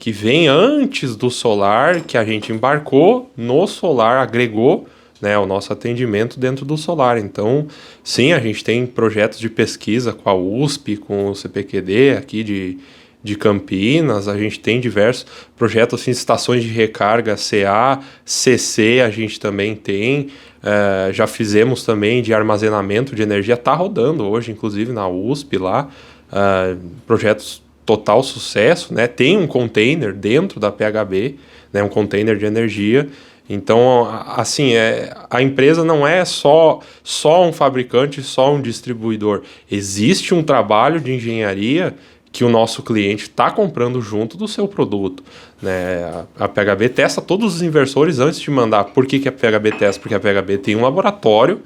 Speaker 1: que vem antes do solar, que a gente embarcou no solar, agregou né, o nosso atendimento dentro do solar. Então, sim, a gente tem projetos de pesquisa com a USP, com o CPQD aqui de, de Campinas, a gente tem diversos projetos, assim, estações de recarga CA, CC, a gente também tem. É, já fizemos também de armazenamento de energia, está rodando hoje, inclusive na USP lá, é, projetos total sucesso, né? Tem um container dentro da PHB, né? Um container de energia então, assim, é, a empresa não é só, só um fabricante, só um distribuidor. Existe um trabalho de engenharia que o nosso cliente está comprando junto do seu produto. Né? A, PHB testa todos os inversores antes de mandar. Por que, que a PHB testa? Porque a PHB tem um laboratório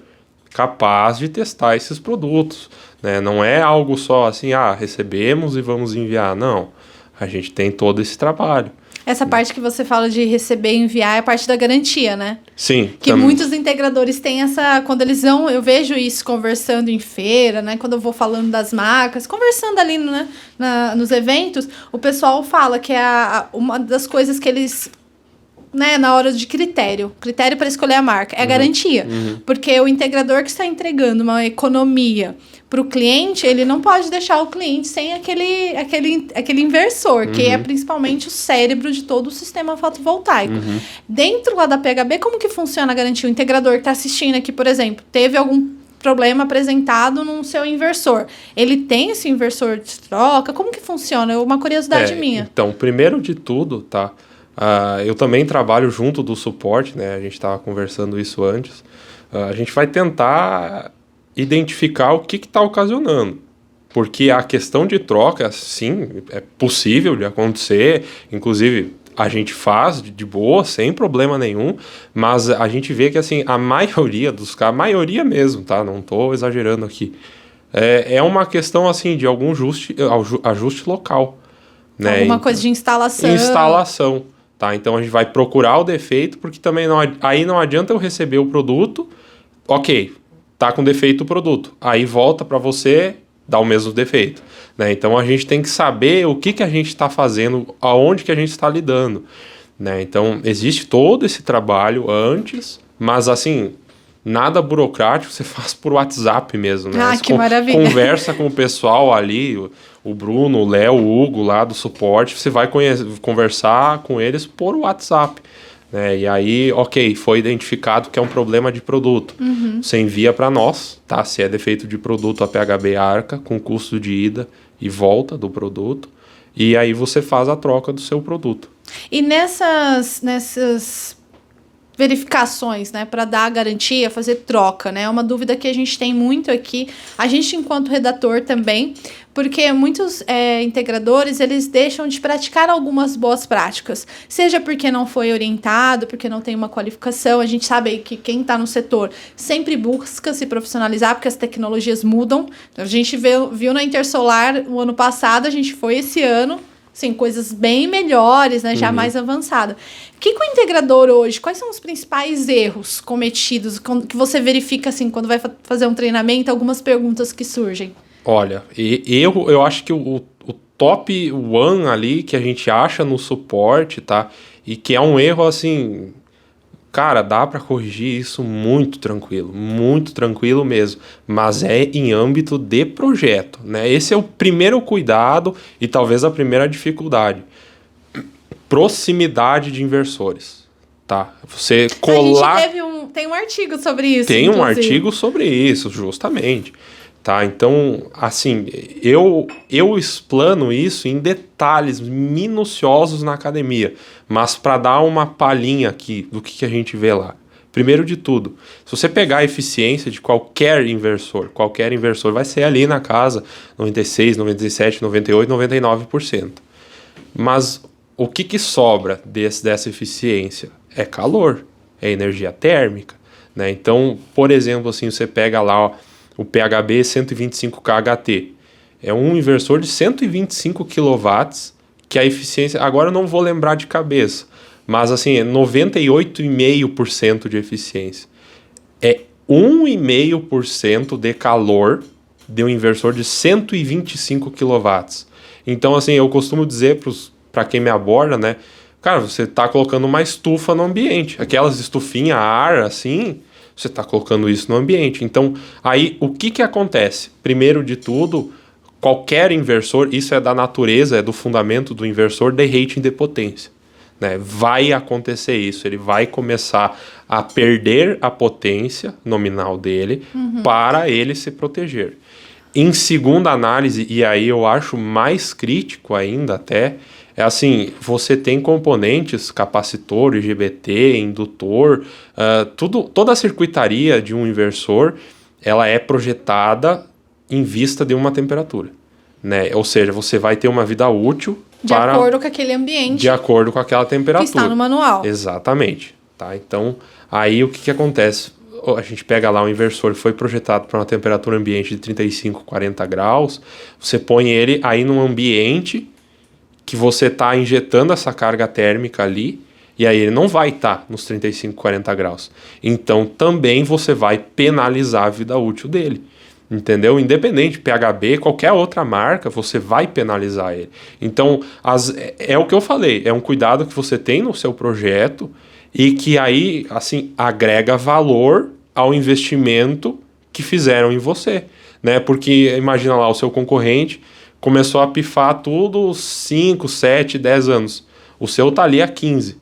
Speaker 1: capaz de testar esses produtos. Né? Não é algo só assim, ah, recebemos e vamos enviar. Não. A gente tem todo esse trabalho.
Speaker 2: Essa parte que você fala de receber e enviar é a parte da garantia, né?
Speaker 1: Sim.
Speaker 2: Que tam... muitos integradores têm essa. Quando eles vão, eu vejo isso conversando em feira, né? Quando eu vou falando das marcas, conversando ali né? Na, nos eventos, o pessoal fala que é a, uma das coisas que eles né, na hora de critério, critério para escolher a marca, é a uhum. garantia. Uhum. Porque o integrador que está entregando uma economia para o cliente, ele não pode deixar o cliente sem aquele, aquele, aquele inversor, uhum. que é uhum. principalmente o cérebro de todo o sistema fotovoltaico. Uhum. Dentro lá da PHB, como que funciona a garantia? O integrador que está assistindo aqui, por exemplo, teve algum problema apresentado no seu inversor. Ele tem esse inversor de troca? Como que funciona? É uma curiosidade
Speaker 1: É,
Speaker 2: minha.
Speaker 1: Então, primeiro de tudo, tá? Ah, eu também trabalho junto do suporte, né? A gente estava conversando isso antes. Ah, a gente vai tentar identificar o que está ocasionando. Porque a questão de troca, sim, é possível de acontecer. Inclusive, a gente faz de boa, sem problema nenhum. Mas a gente vê que, assim, a maioria dos casos, a maioria mesmo, tá? Não estou exagerando aqui. É, é uma questão, assim, de algum ajuste, aju- ajuste local. Né?
Speaker 2: Alguma
Speaker 1: Então-
Speaker 2: coisa de instalação.
Speaker 1: instalação, tá? Então a gente vai procurar o defeito, porque também não, aí não adianta eu receber o produto, ok, tá com defeito o produto, aí volta para você dar o mesmo defeito, né? Então a gente tem que saber o que que a gente está fazendo, aonde que a gente está lidando, né? Então existe todo esse trabalho antes, mas assim nada burocrático, você faz por WhatsApp mesmo, né?
Speaker 2: Ah,
Speaker 1: Você
Speaker 2: que maravilha.
Speaker 1: Conversa com o pessoal ali, o- Bruno, o Léo, o Hugo lá do suporte, você vai conversar com eles por WhatsApp. Né? E aí, ok, foi identificado que é um problema de produto. Você envia para nós, tá? Se é defeito de produto, a PHB arca com custo de ida e volta do produto. E aí você faz a troca do seu produto.
Speaker 2: E nessas, nessas verificações, né, para dar a garantia, fazer troca, né? É uma dúvida que a gente tem muito aqui, a gente enquanto redator também, porque muitos é, integradores eles deixam de praticar algumas boas práticas, seja porque não foi orientado, porque não tem uma qualificação. A gente sabe que quem está no setor sempre busca se profissionalizar, porque as tecnologias mudam. A gente viu, viu na Intersolar o ano passado, a gente foi esse ano Sim, coisas bem melhores, né? Já mais avançada. O que, que o integrador hoje, quais são os principais erros cometidos com- que você verifica assim quando vai fa- fazer um treinamento, algumas perguntas que surgem?
Speaker 1: Olha, e- erro, eu acho que o, o top one ali que a gente acha no suporte, tá? E que é um erro assim, cara, dá para corrigir isso muito tranquilo, muito tranquilo mesmo, mas é em âmbito de projeto, né? Esse é o primeiro cuidado e talvez a primeira dificuldade. Proximidade de inversores, tá? Você colar
Speaker 2: A gente teve um, tem um artigo sobre isso.
Speaker 1: tem um
Speaker 2: inclusive.
Speaker 1: artigo sobre isso, justamente. Tá? Então, assim, eu, eu explano isso em detalhes minuciosos na academia, mas para dar uma palhinha aqui do que, que a gente vê lá. Primeiro de tudo, se você pegar a eficiência de qualquer inversor, qualquer inversor vai ser ali na casa 96, 97, 98, 99%. Mas o que, que sobra desse, dessa eficiência? É calor, é energia térmica. Né? Então, por exemplo, assim, você pega lá ó, o PHB 125 kHT. É um inversor de 125 kW que a eficiência... Agora eu não vou lembrar de cabeça, mas assim, é 98,5% de eficiência. É 1,5% de calor de um inversor de 125 kW. Então, assim, eu costumo dizer para quem me aborda, né? Cara, você está colocando uma estufa no ambiente. Aquelas estufinhas a ar, assim, você está colocando isso no ambiente. Então, aí, o que, que acontece? Primeiro de tudo, qualquer inversor, isso é da natureza, é do fundamento do inversor, de rating de potência. Né? Vai acontecer isso, ele vai começar a perder a potência nominal dele para ele se proteger. Em segunda análise, e aí eu acho mais crítico ainda até, é assim, você tem componentes, capacitor, IGBT, indutor, uh, tudo, toda a circuitaria de um inversor, ela é projetada em vista de uma temperatura. Né? Ou seja, você vai ter uma vida útil
Speaker 2: De
Speaker 1: para,
Speaker 2: acordo com aquele ambiente
Speaker 1: de acordo com aquela
Speaker 2: que
Speaker 1: temperatura.
Speaker 2: está no manual.
Speaker 1: Exatamente. Tá? Então, aí o que, que acontece? A gente pega lá um inversor que foi projetado para uma temperatura ambiente de 35, 40 graus, você põe ele aí num ambiente que você está injetando essa carga térmica ali, e aí ele não vai estar tá nos 35, 40 graus. Então, também você vai penalizar a vida útil dele. Entendeu? Independente, PHB, qualquer outra marca, você vai penalizar ele. Então, as, é, é o que eu falei, é um cuidado que você tem no seu projeto e que aí, assim, agrega valor ao investimento que fizeram em você, né? Porque imagina lá, o seu concorrente começou a pifar tudo 5, 7, 10 anos. O seu tá ali há 15.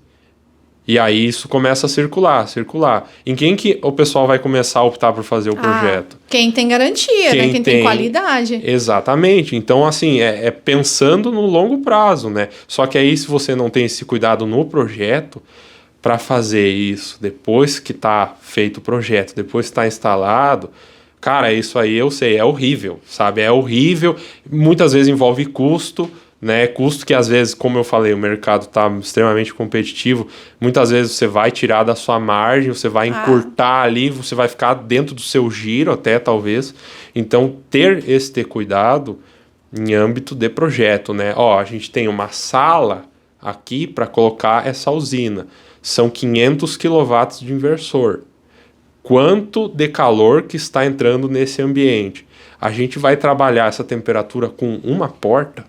Speaker 1: E aí isso começa a circular, circular. Em quem que o pessoal vai começar a optar por fazer o
Speaker 2: Ah,
Speaker 1: projeto?
Speaker 2: quem tem garantia,
Speaker 1: Quem
Speaker 2: né? Quem tem,
Speaker 1: tem-
Speaker 2: qualidade.
Speaker 1: Exatamente. Então, assim, é, é pensando no longo prazo, né? Só que aí, se você não tem esse cuidado no projeto, para fazer isso depois que tá feito o projeto, depois que está instalado, cara, isso aí eu sei, é horrível, sabe? É horrível. Muitas vezes envolve custo, né? Custo que às vezes, como eu falei, o mercado está extremamente competitivo. Muitas vezes você vai tirar da sua margem, você vai
Speaker 2: Ah.
Speaker 1: encurtar ali, você vai ficar dentro do seu giro até talvez. Então, ter esse ter cuidado em âmbito de projeto, né? Ó, a gente tem uma sala aqui para colocar essa usina. São 500 quilowatts de inversor. Quanto de calor que está entrando nesse ambiente? A gente vai trabalhar essa temperatura com uma porta,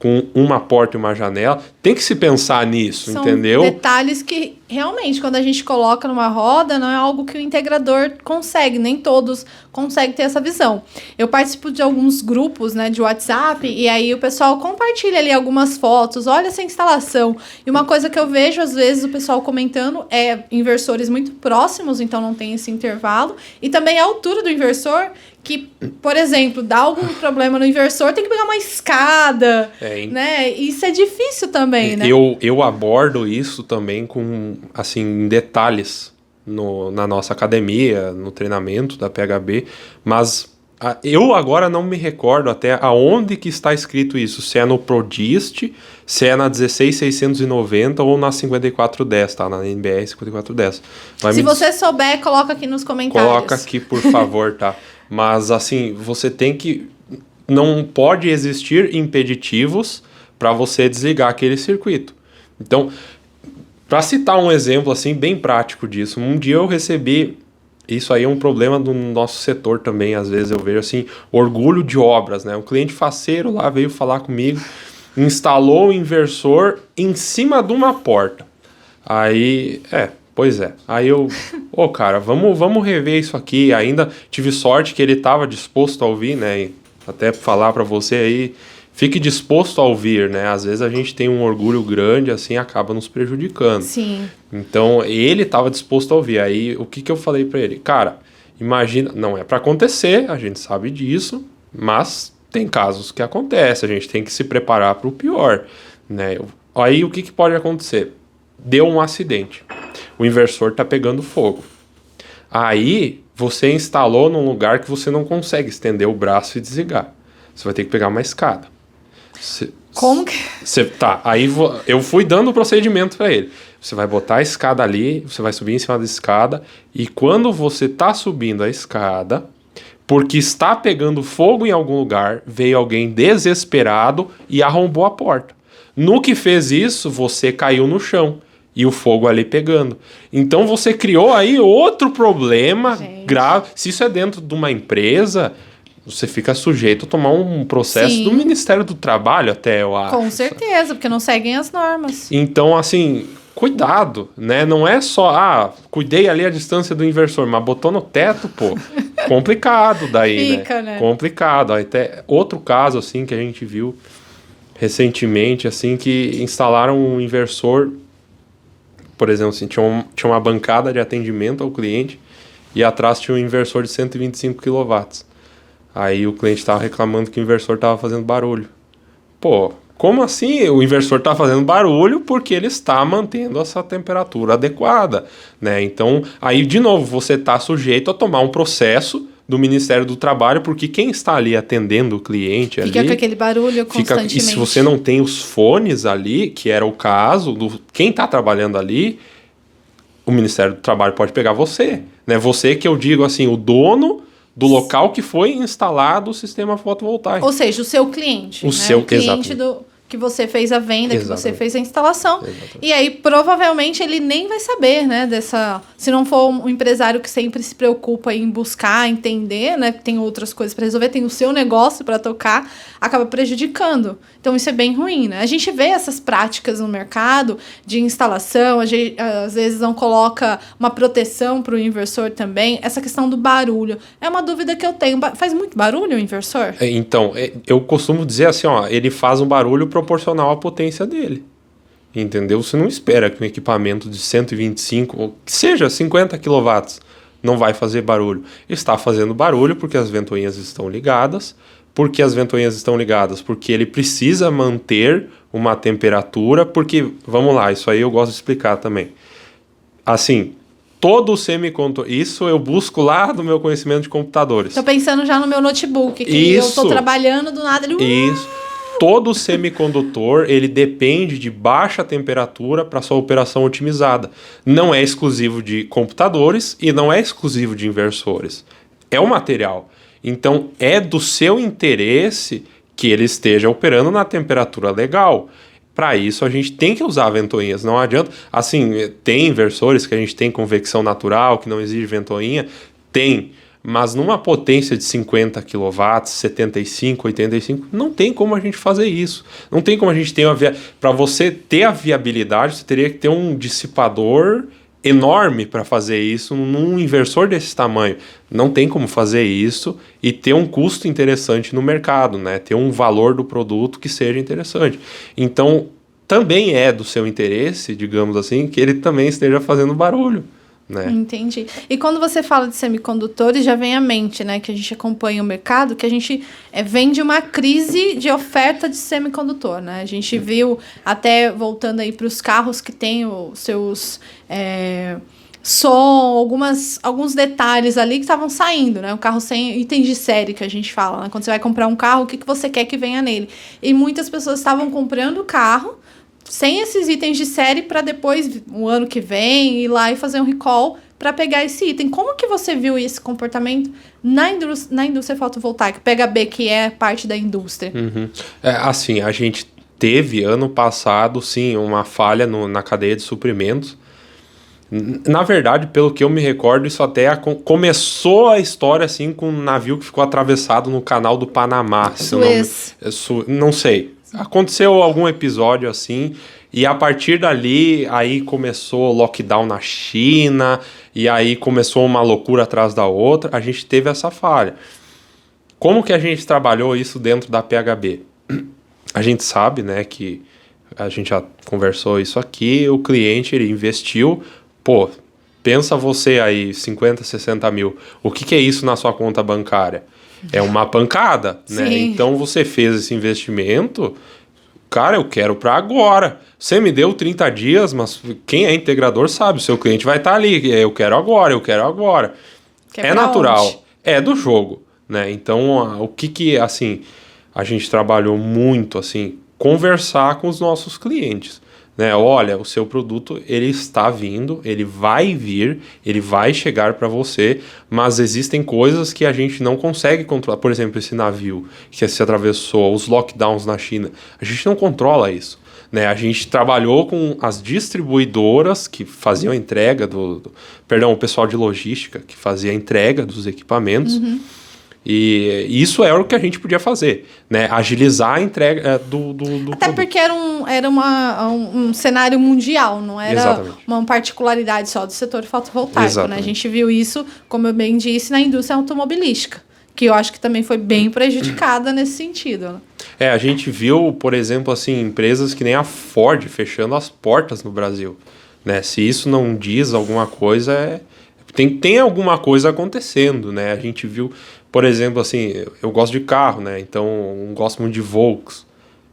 Speaker 1: com uma porta e uma janela. Tem que se pensar nisso,
Speaker 2: São
Speaker 1: entendeu?
Speaker 2: detalhes que realmente, quando a gente coloca numa roda, não é algo que o integrador consegue, nem todos conseguem ter essa visão. Eu participo de alguns grupos né, de WhatsApp e aí o pessoal compartilha ali algumas fotos, olha essa instalação. E uma coisa que eu vejo, às vezes, o pessoal comentando é inversores muito próximos, então não tem esse intervalo, e também a altura do inversor. Que, por exemplo, dá algum problema no inversor, tem que pegar uma escada,
Speaker 1: É,
Speaker 2: né? Isso é difícil também, né?
Speaker 1: Eu, eu abordo isso também com, assim, detalhes no, na nossa academia, no treinamento da PHB, mas a- eu agora não me recordo até aonde que está escrito isso, se é no Prodist, se é na 16690 ou na 5410, tá? Na NBR 5410. Vai
Speaker 2: Se você souber, coloca aqui nos comentários.
Speaker 1: Coloca aqui, por favor, tá? Mas assim, você tem que. Não pode existir impeditivos para você desligar aquele circuito. Então, para citar um exemplo assim bem prático disso, um dia eu recebi. Isso aí é um problema do nosso setor também, às vezes eu vejo assim, orgulho de obras, né? Um cliente faceiro lá veio falar comigo, instalou o inversor em cima de uma porta. Aí, é, pois é. Aí eu, ô cara, vamos, vamos rever isso aqui. Ainda tive sorte que ele estava disposto a ouvir, né? E até falar para você aí, fique disposto a ouvir, né? Às vezes a gente tem um orgulho grande, assim, acaba nos prejudicando.
Speaker 2: Sim.
Speaker 1: Então, ele estava disposto a ouvir. Aí, o que, que eu falei para ele? Cara, imagina, não é para acontecer, a gente sabe disso, mas tem casos que acontece, a gente tem que se preparar para o pior, né? Aí, o que, que pode acontecer? Deu um acidente. O inversor está pegando fogo. Aí, você instalou num lugar que você não consegue estender o braço e desligar. Você vai ter que pegar uma escada. Você-
Speaker 2: Como que.
Speaker 1: você, tá, aí vo- eu fui dando o procedimento para ele. Você vai botar a escada ali, você vai subir em cima da escada, e quando você tá subindo a escada, porque está pegando fogo em algum lugar, veio alguém desesperado e arrombou a porta. No que fez isso, você caiu no chão e o fogo ali pegando. Então você criou aí outro problema
Speaker 2: Gente.
Speaker 1: grave. Se isso é dentro de uma empresa, você fica sujeito a tomar um processo
Speaker 2: Sim.
Speaker 1: do Ministério do Trabalho até, eu acho.
Speaker 2: Com certeza, porque não seguem as normas.
Speaker 1: Então, assim, cuidado, né? Não é só, ah, cuidei ali a distância do inversor, mas botou no teto, pô. Complicado daí,
Speaker 2: Fica, né?
Speaker 1: Complicado. Aí Até outro caso, assim, que a gente viu recentemente, assim, que instalaram um inversor, por exemplo, assim, tinha, um- tinha uma bancada de atendimento ao cliente e atrás tinha um inversor de 125 kW. Aí o cliente estava reclamando que o inversor estava fazendo barulho. Pô, como assim? O inversor está fazendo barulho porque ele está mantendo essa temperatura adequada, né? Então, aí de novo, você está sujeito a tomar um processo do Ministério do Trabalho, porque quem está ali atendendo o cliente
Speaker 2: Fica
Speaker 1: ali
Speaker 2: com aquele barulho
Speaker 1: fica
Speaker 2: constantemente.
Speaker 1: e se você não tem os fones ali, que era o caso do quem está trabalhando ali, o Ministério do Trabalho pode pegar você, né? Você que eu digo assim, o dono do local que foi instalado o sistema fotovoltaico.
Speaker 2: Ou seja, o seu cliente.
Speaker 1: O
Speaker 2: né?
Speaker 1: seu-
Speaker 2: o cliente do que você fez a venda, que você
Speaker 1: Exatamente.
Speaker 2: fez a instalação.
Speaker 1: Exatamente.
Speaker 2: E aí, provavelmente, ele nem vai saber, né, dessa... Se não for um empresário que sempre se preocupa em buscar, entender, né, tem outras coisas para resolver, tem o seu negócio para tocar, acaba prejudicando. Então, isso é bem ruim, né? A gente vê essas práticas no mercado de instalação, a gente, às vezes não coloca uma proteção para o inversor também. Essa questão do barulho. É uma dúvida que eu tenho. Faz muito barulho o inversor?
Speaker 1: É, Então, é, eu costumo dizer assim, ó, ele faz um barulho proporcional à potência dele. Entendeu? Você não espera que um equipamento de 125, ou que seja 50 kW, não vai fazer barulho. Está fazendo barulho porque as ventoinhas estão ligadas. Porque as ventoinhas estão ligadas? Porque ele precisa manter uma temperatura, porque, vamos lá, isso aí eu gosto de explicar também. Assim, todo o semicondutor, isso eu busco lá do meu conhecimento de computadores.
Speaker 2: Tô pensando já no meu notebook, que
Speaker 1: Isso.
Speaker 2: eu tô trabalhando do nada, ele... uh,
Speaker 1: Isso. Todo semicondutor, ele depende de baixa temperatura para sua operação otimizada. Não é exclusivo de computadores e não é exclusivo de inversores. É o material. Então, é do seu interesse que ele esteja operando na temperatura legal. Para isso, a gente tem que usar ventoinhas. Não adianta. Assim, tem inversores que a gente tem convecção natural, que não exige ventoinha. Tem. Mas numa potência de 50 kW, 75, 85, não tem como a gente fazer isso. Não tem como a gente ter uma via... para você ter a viabilidade, você teria que ter um dissipador enorme para fazer isso num inversor desse tamanho. Não tem como fazer isso e ter um custo interessante no mercado, né? Ter um valor do produto que seja interessante. Então, também é do seu interesse, digamos assim, que ele também esteja fazendo barulho. Né?
Speaker 2: Entendi. E quando você fala de semicondutores, já vem à mente, né, que a gente acompanha o mercado, que a gente é, vem de uma crise de oferta de semicondutor, né? A gente viu, até voltando aí para os carros que têm os seus é, som, algumas, alguns detalhes ali que estavam saindo, né? O carro sem itens de série que a gente fala, né? Quando você vai comprar um carro, o que, que você quer que venha nele? E muitas pessoas estavam comprando o carro sem esses itens de série para depois, o ano que vem, ir lá e fazer um recall para pegar esse item. Como que você viu esse comportamento na, indústria, na indústria fotovoltaica? PHB, que é parte da indústria.
Speaker 1: Uhum. É, assim, a gente teve ano passado, sim, uma falha no, na cadeia de suprimentos. Na verdade, pelo que eu me recordo, isso até começou a história assim com um navio que ficou atravessado no canal do Panamá.
Speaker 2: Suez.
Speaker 1: Não, su, não sei. Aconteceu algum episódio assim, e a partir dali, aí começou lockdown na China, e aí começou uma loucura atrás da outra, a gente teve essa falha. Como que a gente trabalhou isso dentro da PHB? A gente sabe, né, que a gente já conversou isso aqui, o cliente ele investiu, pô, pensa você aí, 50, 60 mil, o que, que é isso na sua conta bancária? É uma pancada, né?
Speaker 2: Sim.
Speaker 1: Então você fez esse investimento, cara, eu quero para agora. Você me deu 30 dias, mas quem é integrador sabe, o seu cliente vai estar tá ali, eu quero agora, eu quero agora.
Speaker 2: Que
Speaker 1: é natural,
Speaker 2: onde?
Speaker 1: é do jogo, né? Então, o que que, assim, a gente trabalhou muito, assim, conversar com os nossos clientes, né? Olha, o seu produto, ele está vindo, ele vai vir, ele vai chegar para você, mas existem coisas que a gente não consegue controlar. Por exemplo, esse navio que se atravessou, os lockdowns na China, a gente não controla isso. Né, a gente trabalhou com as distribuidoras que faziam a entrega do, do- perdão, o pessoal de logística que fazia a entrega dos equipamentos. E isso era o que a gente podia fazer, né? Agilizar a entrega eh, do, do, do
Speaker 2: Até
Speaker 1: produto.
Speaker 2: porque era, um, era uma, um, um cenário mundial, não era
Speaker 1: Exatamente.
Speaker 2: uma particularidade só do setor fotovoltaico. Né? A gente viu isso, como eu bem disse, na indústria automobilística, que eu acho que também foi bem prejudicada nesse sentido. né?
Speaker 1: É, a gente viu, por exemplo, assim, empresas que nem a Ford fechando as portas no Brasil. Né? Se isso não diz alguma coisa, é... tem, tem alguma coisa acontecendo, né? A gente viu, por exemplo, assim, eu- gosto de carro, né? Então, eu gosto muito de Volks.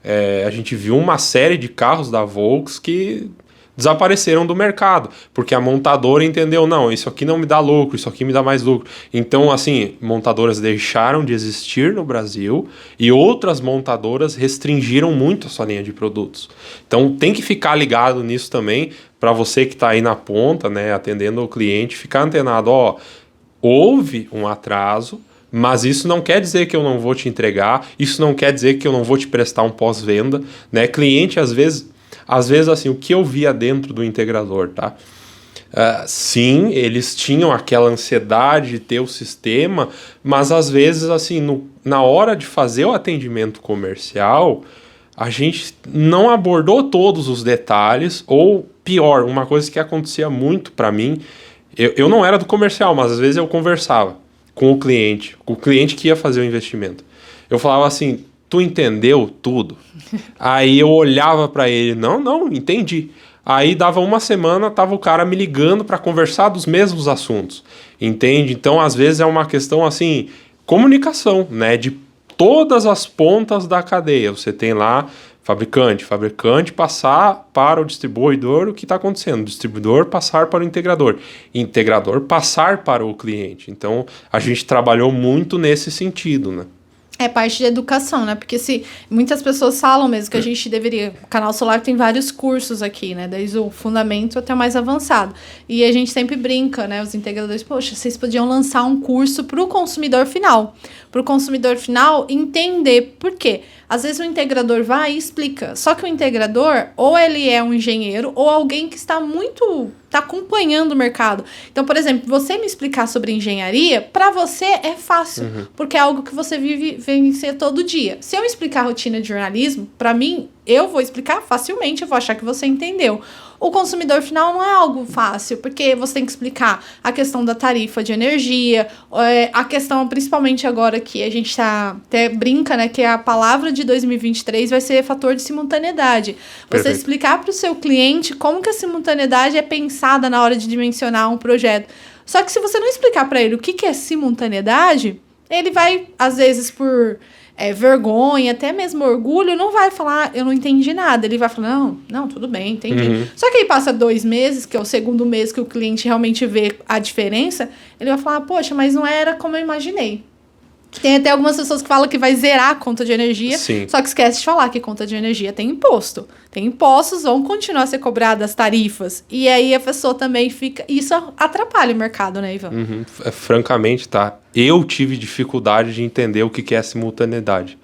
Speaker 1: É, a gente viu uma série de carros da Volks que desapareceram do mercado, porque a montadora entendeu, não, isso aqui não me dá lucro, isso aqui me dá mais lucro. Então, assim, montadoras deixaram de existir no Brasil e outras montadoras restringiram muito a sua linha de produtos. Então, tem que ficar ligado nisso também, para você que está aí na ponta, né, atendendo o cliente, ficar antenado, ó, houve um atraso, mas isso não quer dizer que eu não vou te entregar, isso não quer dizer que eu não vou te prestar um pós-venda, né? Cliente, às vezes, às vezes assim, o que eu via dentro do integrador, tá? Ah, sim, eles tinham aquela ansiedade de ter o sistema, mas às vezes, assim, no- na hora de fazer o atendimento comercial, a gente não abordou todos os detalhes, ou pior, uma coisa que acontecia muito para mim, eu, eu não era do comercial, mas às vezes eu conversava com o cliente, com o cliente que ia fazer o investimento. Eu falava assim, tu entendeu tudo? Aí eu olhava para ele, não, não, entendi. Aí dava uma semana, tava o cara me ligando para conversar dos mesmos assuntos. Entende? Então, às vezes é uma questão assim, comunicação, né, de todas as pontas da cadeia. Você tem lá fabricante, fabricante passar para o distribuidor o que está acontecendo, distribuidor passar para o integrador, integrador passar para o cliente. Então a gente trabalhou muito nesse sentido, né?
Speaker 2: É parte de educação, né? Porque se muitas pessoas falam mesmo que a gente deveria. O canal Solar tem vários cursos aqui, né? Desde o fundamento até o mais avançado. E a gente sempre brinca, né? Os integradores, poxa, vocês podiam lançar um curso para o consumidor final. Para o consumidor final entender por quê. Às vezes o integrador vai e explica. Só que o integrador, ou ele é um engenheiro, ou alguém que está muito. Está acompanhando o mercado. Então, por exemplo, você me explicar sobre engenharia, para você é fácil, uhum. porque é algo que você vive vencer todo dia. Se eu explicar a rotina de jornalismo, para mim, eu vou explicar facilmente, eu vou achar que você entendeu. O consumidor final não é algo fácil, porque você tem que explicar a questão da tarifa de energia, é, a questão, principalmente agora que a gente tá, até brinca, né, que a palavra de 2023 vai ser fator de simultaneidade. Você Perfeito. explicar para o seu cliente como que a simultaneidade é pensada na hora de dimensionar um projeto. Só que se você não explicar para ele o que, que é simultaneidade, ele vai, às vezes, por é, vergonha, até mesmo orgulho, não vai falar, eu não entendi nada. Ele vai falar, não, não, tudo bem, entendi. Uhum. Só que aí passa dois meses, que é o segundo mês que o cliente realmente vê a diferença, ele vai falar, poxa, mas não era como eu imaginei. Tem até algumas pessoas que falam que vai zerar a conta de energia, Sim. só que esquece de falar que conta de energia tem imposto. Tem impostos, vão continuar a ser cobradas tarifas. E aí a pessoa também fica. Isso atrapalha o mercado, né, Ivan?
Speaker 1: Uhum. É, francamente, tá. Eu tive dificuldade de entender o que é simultaneidade.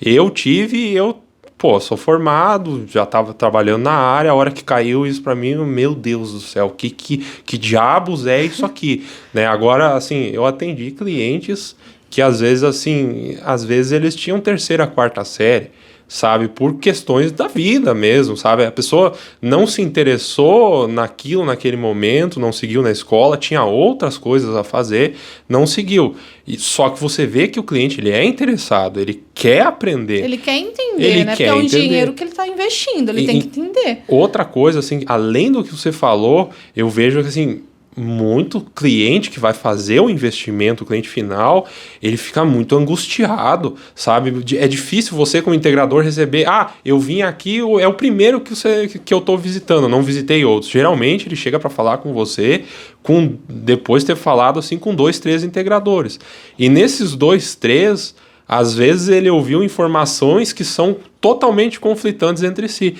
Speaker 1: Eu tive eu, pô, sou formado, já estava trabalhando na área, a hora que caiu isso para mim, meu Deus do céu, que, que, que diabos é isso aqui? né? Agora, assim, eu atendi clientes que às vezes assim, às vezes eles tinham terceira, quarta série, sabe, por questões da vida mesmo, sabe? A pessoa não se interessou naquilo naquele momento, não seguiu na escola, tinha outras coisas a fazer, não seguiu. E só que você vê que o cliente ele é interessado, ele quer aprender.
Speaker 2: Ele quer entender, ele né? Quer Porque é um entender. dinheiro que ele está investindo, ele e, tem que entender.
Speaker 1: Outra coisa, assim, além do que você falou, eu vejo que assim, muito cliente que vai fazer o investimento, o cliente final, ele fica muito angustiado, sabe? É difícil você, como integrador, receber. Ah, eu vim aqui, é o primeiro que, você, que eu estou visitando, não visitei outros. Geralmente ele chega para falar com você, com depois ter falado assim com dois, três integradores. E nesses dois, três, às vezes ele ouviu informações que são totalmente conflitantes entre si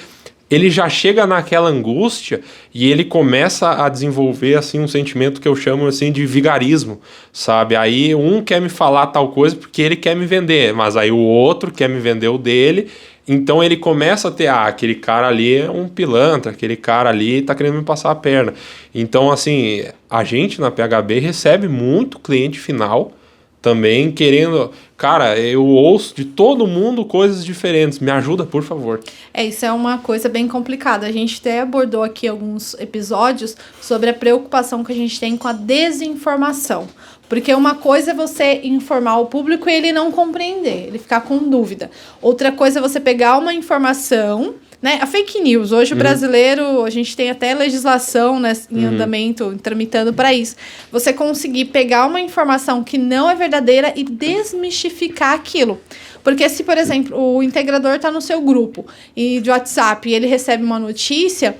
Speaker 1: ele já chega naquela angústia e ele começa a desenvolver assim um sentimento que eu chamo assim de vigarismo, sabe? Aí um quer me falar tal coisa porque ele quer me vender, mas aí o outro quer me vender o dele. Então ele começa a ter, ah, aquele cara ali é um pilantra, aquele cara ali tá querendo me passar a perna. Então, assim, a gente na PHB recebe muito cliente final também querendo. Cara, eu ouço de todo mundo coisas diferentes. Me ajuda, por favor.
Speaker 2: É, isso é uma coisa bem complicada. A gente até abordou aqui alguns episódios sobre a preocupação que a gente tem com a desinformação. Porque uma coisa é você informar o público e ele não compreender, ele ficar com dúvida. Outra coisa é você pegar uma informação né? A fake news. Hoje o uhum. brasileiro, a gente tem até legislação né, em uhum. andamento, tramitando para isso. Você conseguir pegar uma informação que não é verdadeira e desmistificar aquilo. Porque se, por exemplo, o integrador está no seu grupo e de WhatsApp e ele recebe uma notícia,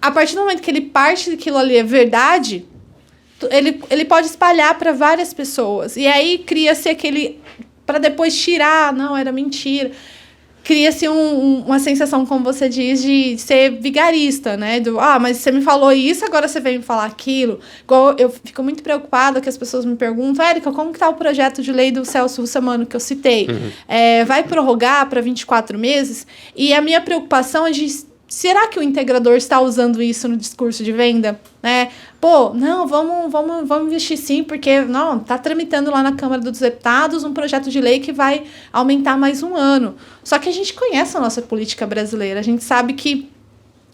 Speaker 2: a partir do momento que ele parte daquilo ali é verdade, ele, ele pode espalhar para várias pessoas. E aí cria-se aquele. para depois tirar, não, era mentira cria-se um, um, uma sensação, como você diz, de ser vigarista, né? Do, ah, mas você me falou isso, agora você vem me falar aquilo. Igual eu fico muito preocupada que as pessoas me perguntam, Érica, como que tá o projeto de lei do Celso Russamano que eu citei? Uhum. É, vai prorrogar para 24 meses? E a minha preocupação é de será que o integrador está usando isso no discurso de venda? Né? Pô, não, vamos, vamos, vamos investir sim, porque não, tá tramitando lá na Câmara dos Deputados um projeto de lei que vai aumentar mais um ano. Só que a gente conhece a nossa política brasileira, a gente sabe que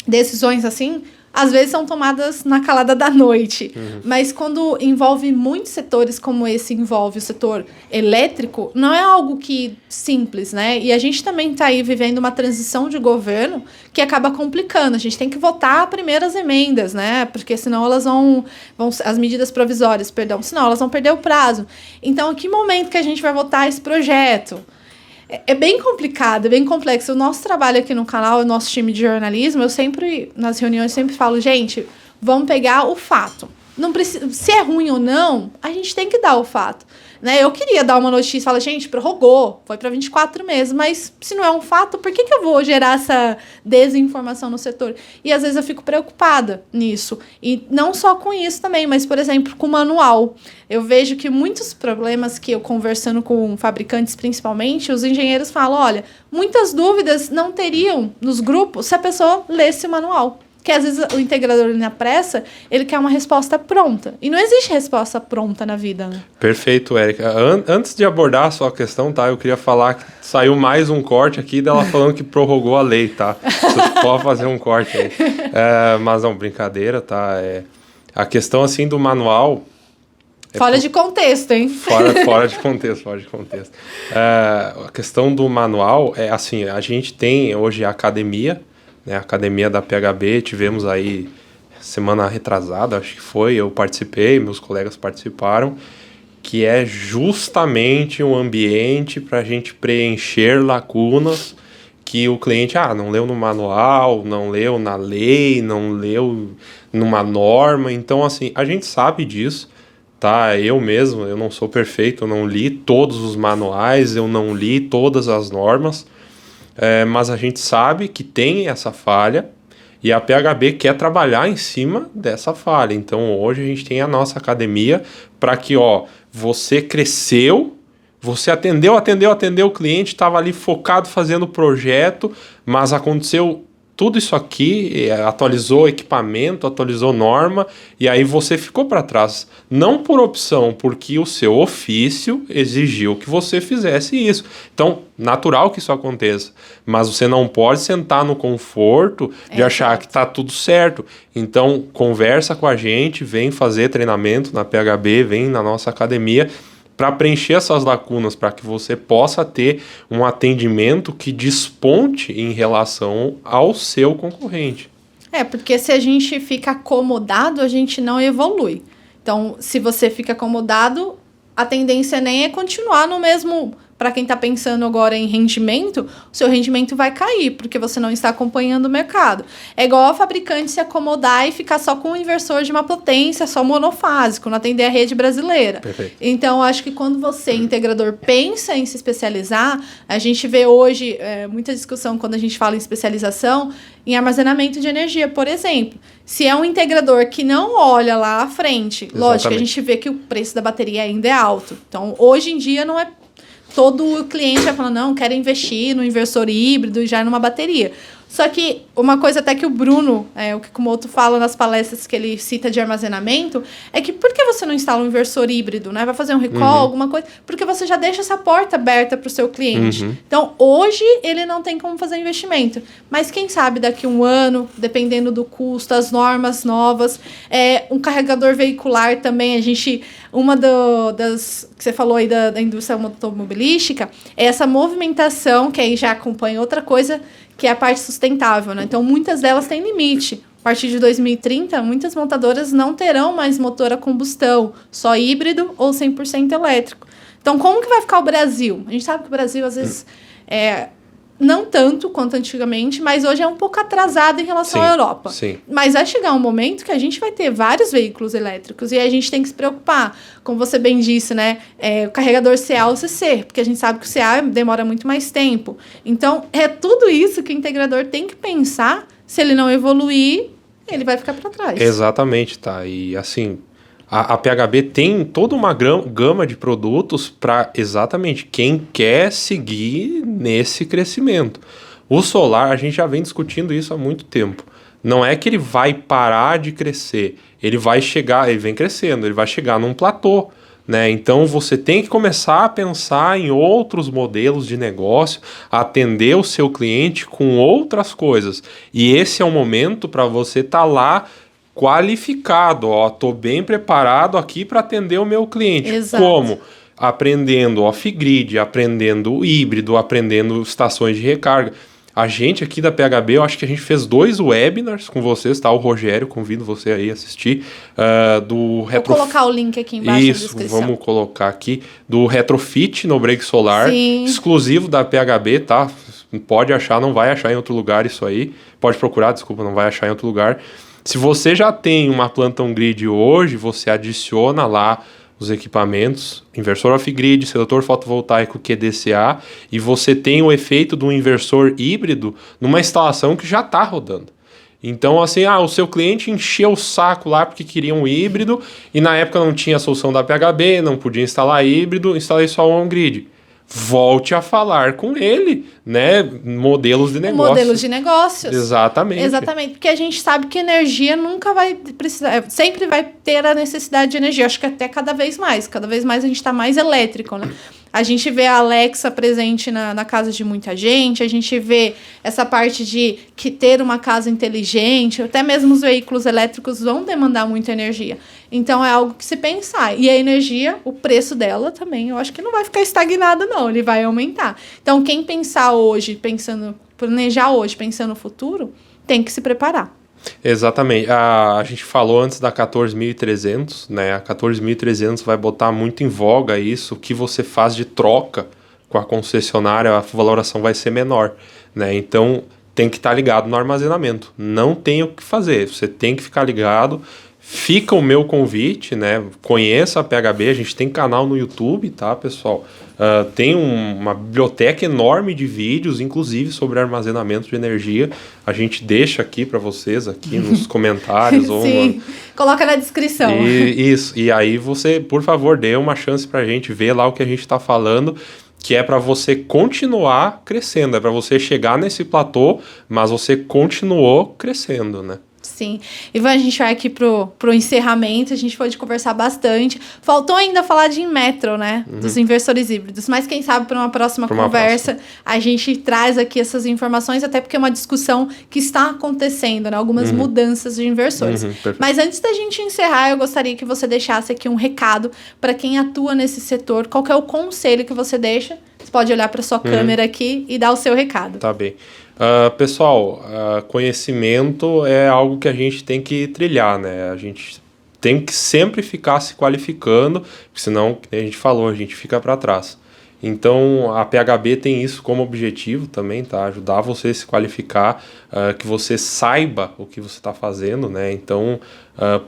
Speaker 2: decisões assim às vezes são tomadas na calada da noite. Uhum. Mas quando envolve muitos setores, como esse envolve o setor elétrico, não é algo que simples, né? E a gente também está aí vivendo uma transição de governo que acaba complicando. A gente tem que votar primeiro as emendas, né? Porque senão elas vão, vão as medidas provisórias, perdão, senão elas vão perder o prazo. Então, em que momento que a gente vai votar esse projeto? É, é bem complicado, é bem complexo. O nosso trabalho aqui no canal, o nosso time de jornalismo, eu sempre, nas reuniões, sempre falo, gente, vamos pegar o fato. Não precisa, se é ruim ou não, a gente tem que dar o fato. Né? Eu queria dar uma notícia e falar, gente, prorrogou, foi para 24 meses, mas se não é um fato, por que, que eu vou gerar essa desinformação no setor? E às vezes eu fico preocupada nisso. E não só com isso também, mas, por exemplo, com o manual. Eu vejo que muitos problemas que eu conversando com fabricantes, principalmente, os engenheiros falam: olha, muitas dúvidas não teriam nos grupos se a pessoa lesse o manual. Porque às vezes o integrador na pressa, ele quer uma resposta pronta. E não existe resposta pronta na vida, né?
Speaker 1: Perfeito, Érica. An antes de abordar a sua questão, tá? Eu queria falar que saiu mais um corte aqui dela falando que prorrogou a lei, tá? Você pode fazer um corte aí. É, mas não, brincadeira, tá? É, a questão, assim, do manual...
Speaker 2: É fora de contexto, hein?
Speaker 1: Fora, fora de contexto, fora de contexto. É, a questão do manual é assim, a gente tem hoje a academia, né, academia da PHB, tivemos aí semana retrasada, acho que foi, eu participei, meus colegas participaram, que é justamente um ambiente para a gente preencher lacunas que o cliente ah, não leu no manual, não leu na lei, não leu numa norma. Então, assim, a gente sabe disso, tá? Eu mesmo, eu não sou perfeito, eu não li todos os manuais, eu não li todas as normas é, mas a gente sabe que tem essa falha e a PHB quer trabalhar em cima dessa falha. Então hoje a gente tem a nossa academia para que, ó, você cresceu, você atendeu, atendeu, atendeu o cliente, estava ali focado fazendo o projeto, mas aconteceu tudo isso aqui, é, atualizou equipamento, atualizou norma, e aí você ficou para trás. Não por opção, porque o seu ofício exigiu que você fizesse isso. Então, natural que isso aconteça. Mas você não pode sentar no conforto de é achar que está tudo certo. Então, conversa com a gente, vem fazer treinamento na PHB, vem na nossa academia para preencher essas lacunas, para que você possa ter um atendimento que desponte em relação ao seu concorrente.
Speaker 2: É, porque se a gente fica acomodado, a gente não evolui. Então, se você fica acomodado, a tendência nem é continuar no mesmo para quem está pensando agora em rendimento, o seu rendimento vai cair, porque você não está acompanhando o mercado. É igual a fabricante se acomodar e ficar só com um inversor de uma potência, só monofásico, não atender a rede brasileira. Perfeito. Então, acho que quando você, integrador, pensa em se especializar, a gente vê hoje é, muita discussão quando a gente fala em especialização em armazenamento de energia, por exemplo. Se é um integrador que não olha lá à frente, Exatamente. lógico, a gente vê que o preço da bateria ainda é alto. Então, hoje em dia não é todo cliente vai falando, não, quero investir no inversor híbrido e já numa bateria. Só que uma coisa até que o Bruno, é, o que o Moto fala nas palestras que ele cita de armazenamento, é que por que você não instala um inversor híbrido, né? Vai fazer um recall, uhum. alguma coisa? Porque você já deixa essa porta aberta para o seu cliente. Uhum. Então, hoje, ele não tem como fazer investimento. Mas quem sabe daqui a um ano, dependendo do custo, as normas novas, é, um carregador veicular também, a gente... Uma do, das que você falou aí da, da indústria automobilística é essa movimentação, que aí já acompanha outra coisa, que é a parte sustentável, né? Então, muitas delas têm limite. A partir de 2030, muitas montadoras não terão mais motor a combustão, só híbrido ou 100% elétrico. Então, como que vai ficar o Brasil? A gente sabe que o Brasil, às vezes, é, não tanto quanto antigamente, mas hoje é um pouco atrasado em relação sim, à Europa. Sim. Mas vai chegar um momento que a gente vai ter vários veículos elétricos e a gente tem que se preocupar, como você bem disse, né? É, o carregador CA ou CC, porque a gente sabe que o CA demora muito mais tempo. Então, é tudo isso que o integrador tem que pensar. Se ele não evoluir, ele vai ficar para trás.
Speaker 1: Exatamente, tá. E assim, a, a PHB tem toda uma gama de produtos para exatamente quem quer seguir nesse crescimento. O solar, a gente já vem discutindo isso há muito tempo. Não é que ele vai parar de crescer, ele vai chegar, ele vem crescendo, ele vai chegar num platô. Né? Então você tem que começar a pensar em outros modelos de negócio, atender o seu cliente com outras coisas. E esse é o momento para você estar tá lá qualificado, ó, tô bem preparado aqui para atender o meu cliente.
Speaker 2: Exato.
Speaker 1: Como? Aprendendo off-grid, aprendendo híbrido, aprendendo estações de recarga. A gente aqui da PHB, eu acho que a gente fez dois webinars com vocês, tá? O Rogério, convido você aí a assistir. Uh, do
Speaker 2: retro... Vou colocar o link aqui embaixo
Speaker 1: Isso, vamos colocar aqui. Do Retrofit no Break Solar,
Speaker 2: Sim.
Speaker 1: exclusivo da PHB, tá? Pode achar, não vai achar em outro lugar isso aí. Pode procurar, desculpa, não vai achar em outro lugar. Se você já tem uma planta on grid hoje, você adiciona lá os equipamentos, inversor off-grid, seletor fotovoltaico QDCA, e você tem o efeito do inversor híbrido numa instalação que já está rodando. Então, assim, ah, o seu cliente encheu o saco lá porque queria um híbrido e na época não tinha a solução da PHB, não podia instalar híbrido, instalei só o on-grid volte a falar com ele, né? Modelos de negócios.
Speaker 2: Modelos de negócios.
Speaker 1: Exatamente.
Speaker 2: Exatamente, porque a gente sabe que energia nunca vai precisar, é, sempre vai ter a necessidade de energia. Acho que até cada vez mais, cada vez mais a gente está mais elétrico, né? A gente vê a Alexa presente na, na casa de muita gente, a gente vê essa parte de que ter uma casa inteligente, até mesmo os veículos elétricos vão demandar muita energia. Então é algo que se pensar. E a energia, o preço dela também, eu acho que não vai ficar estagnado, não, ele vai aumentar. Então, quem pensar hoje, pensando, planejar hoje, pensando no futuro, tem que se preparar.
Speaker 1: Exatamente. A, a gente falou antes da 14.300, né? A 14.300 vai botar muito em voga isso, o que você faz de troca com a concessionária, a valoração vai ser menor, né? Então tem que estar tá ligado no armazenamento. Não tem o que fazer, você tem que ficar ligado Fica o meu convite, né? Conheça a PHB, a gente tem canal no YouTube, tá, pessoal? Uh, tem um, uma biblioteca enorme de vídeos, inclusive sobre armazenamento de energia. A gente deixa aqui para vocês aqui nos comentários ou
Speaker 2: Sim, uma... coloca na descrição.
Speaker 1: E, isso. E aí você, por favor, dê uma chance para a gente ver lá o que a gente está falando que é para você continuar crescendo, é para você chegar nesse platô, mas você continuou crescendo, né?
Speaker 2: Sim. Ivan, a gente vai aqui pro, pro encerramento, a gente pode conversar bastante. Faltou ainda falar de Inmetro, né? Uhum. Dos inversores híbridos. Mas quem sabe para uma próxima pra uma conversa próxima. a gente traz aqui essas informações, até porque é uma discussão que está acontecendo, né? Algumas uhum. mudanças de inversores. Uhum, Mas antes da gente encerrar, eu gostaria que você deixasse aqui um recado para quem atua nesse setor. Qual é o conselho que você deixa? Você pode olhar para sua uhum. câmera aqui e dar o seu recado.
Speaker 1: Tá bem. Uh, pessoal, uh, conhecimento é algo que a gente tem que trilhar, né? A gente tem que sempre ficar se qualificando, senão, a gente falou, a gente fica para trás. Então, a PHB tem isso como objetivo também, tá? Ajudar você a se qualificar, uh, que você saiba o que você está fazendo, né? Então,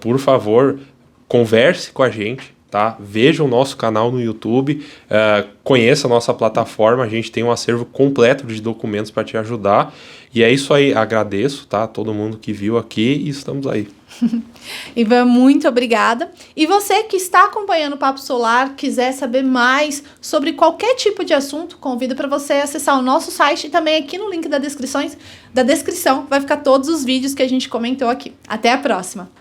Speaker 1: por favor, converse com a gente, tá? Veja o nosso canal no YouTube, uh, conheça a nossa plataforma, a gente tem um acervo completo de documentos para te ajudar. E é isso aí, agradeço, tá? Todo mundo que viu aqui e estamos aí.
Speaker 2: Ivan, muito obrigada. E você que está acompanhando o Papo Solar, quiser saber mais sobre qualquer tipo de assunto, convido para você acessar o nosso site e também aqui no link da, descrições, da descrição vai ficar todos os vídeos que a gente comentou aqui. Até a próxima!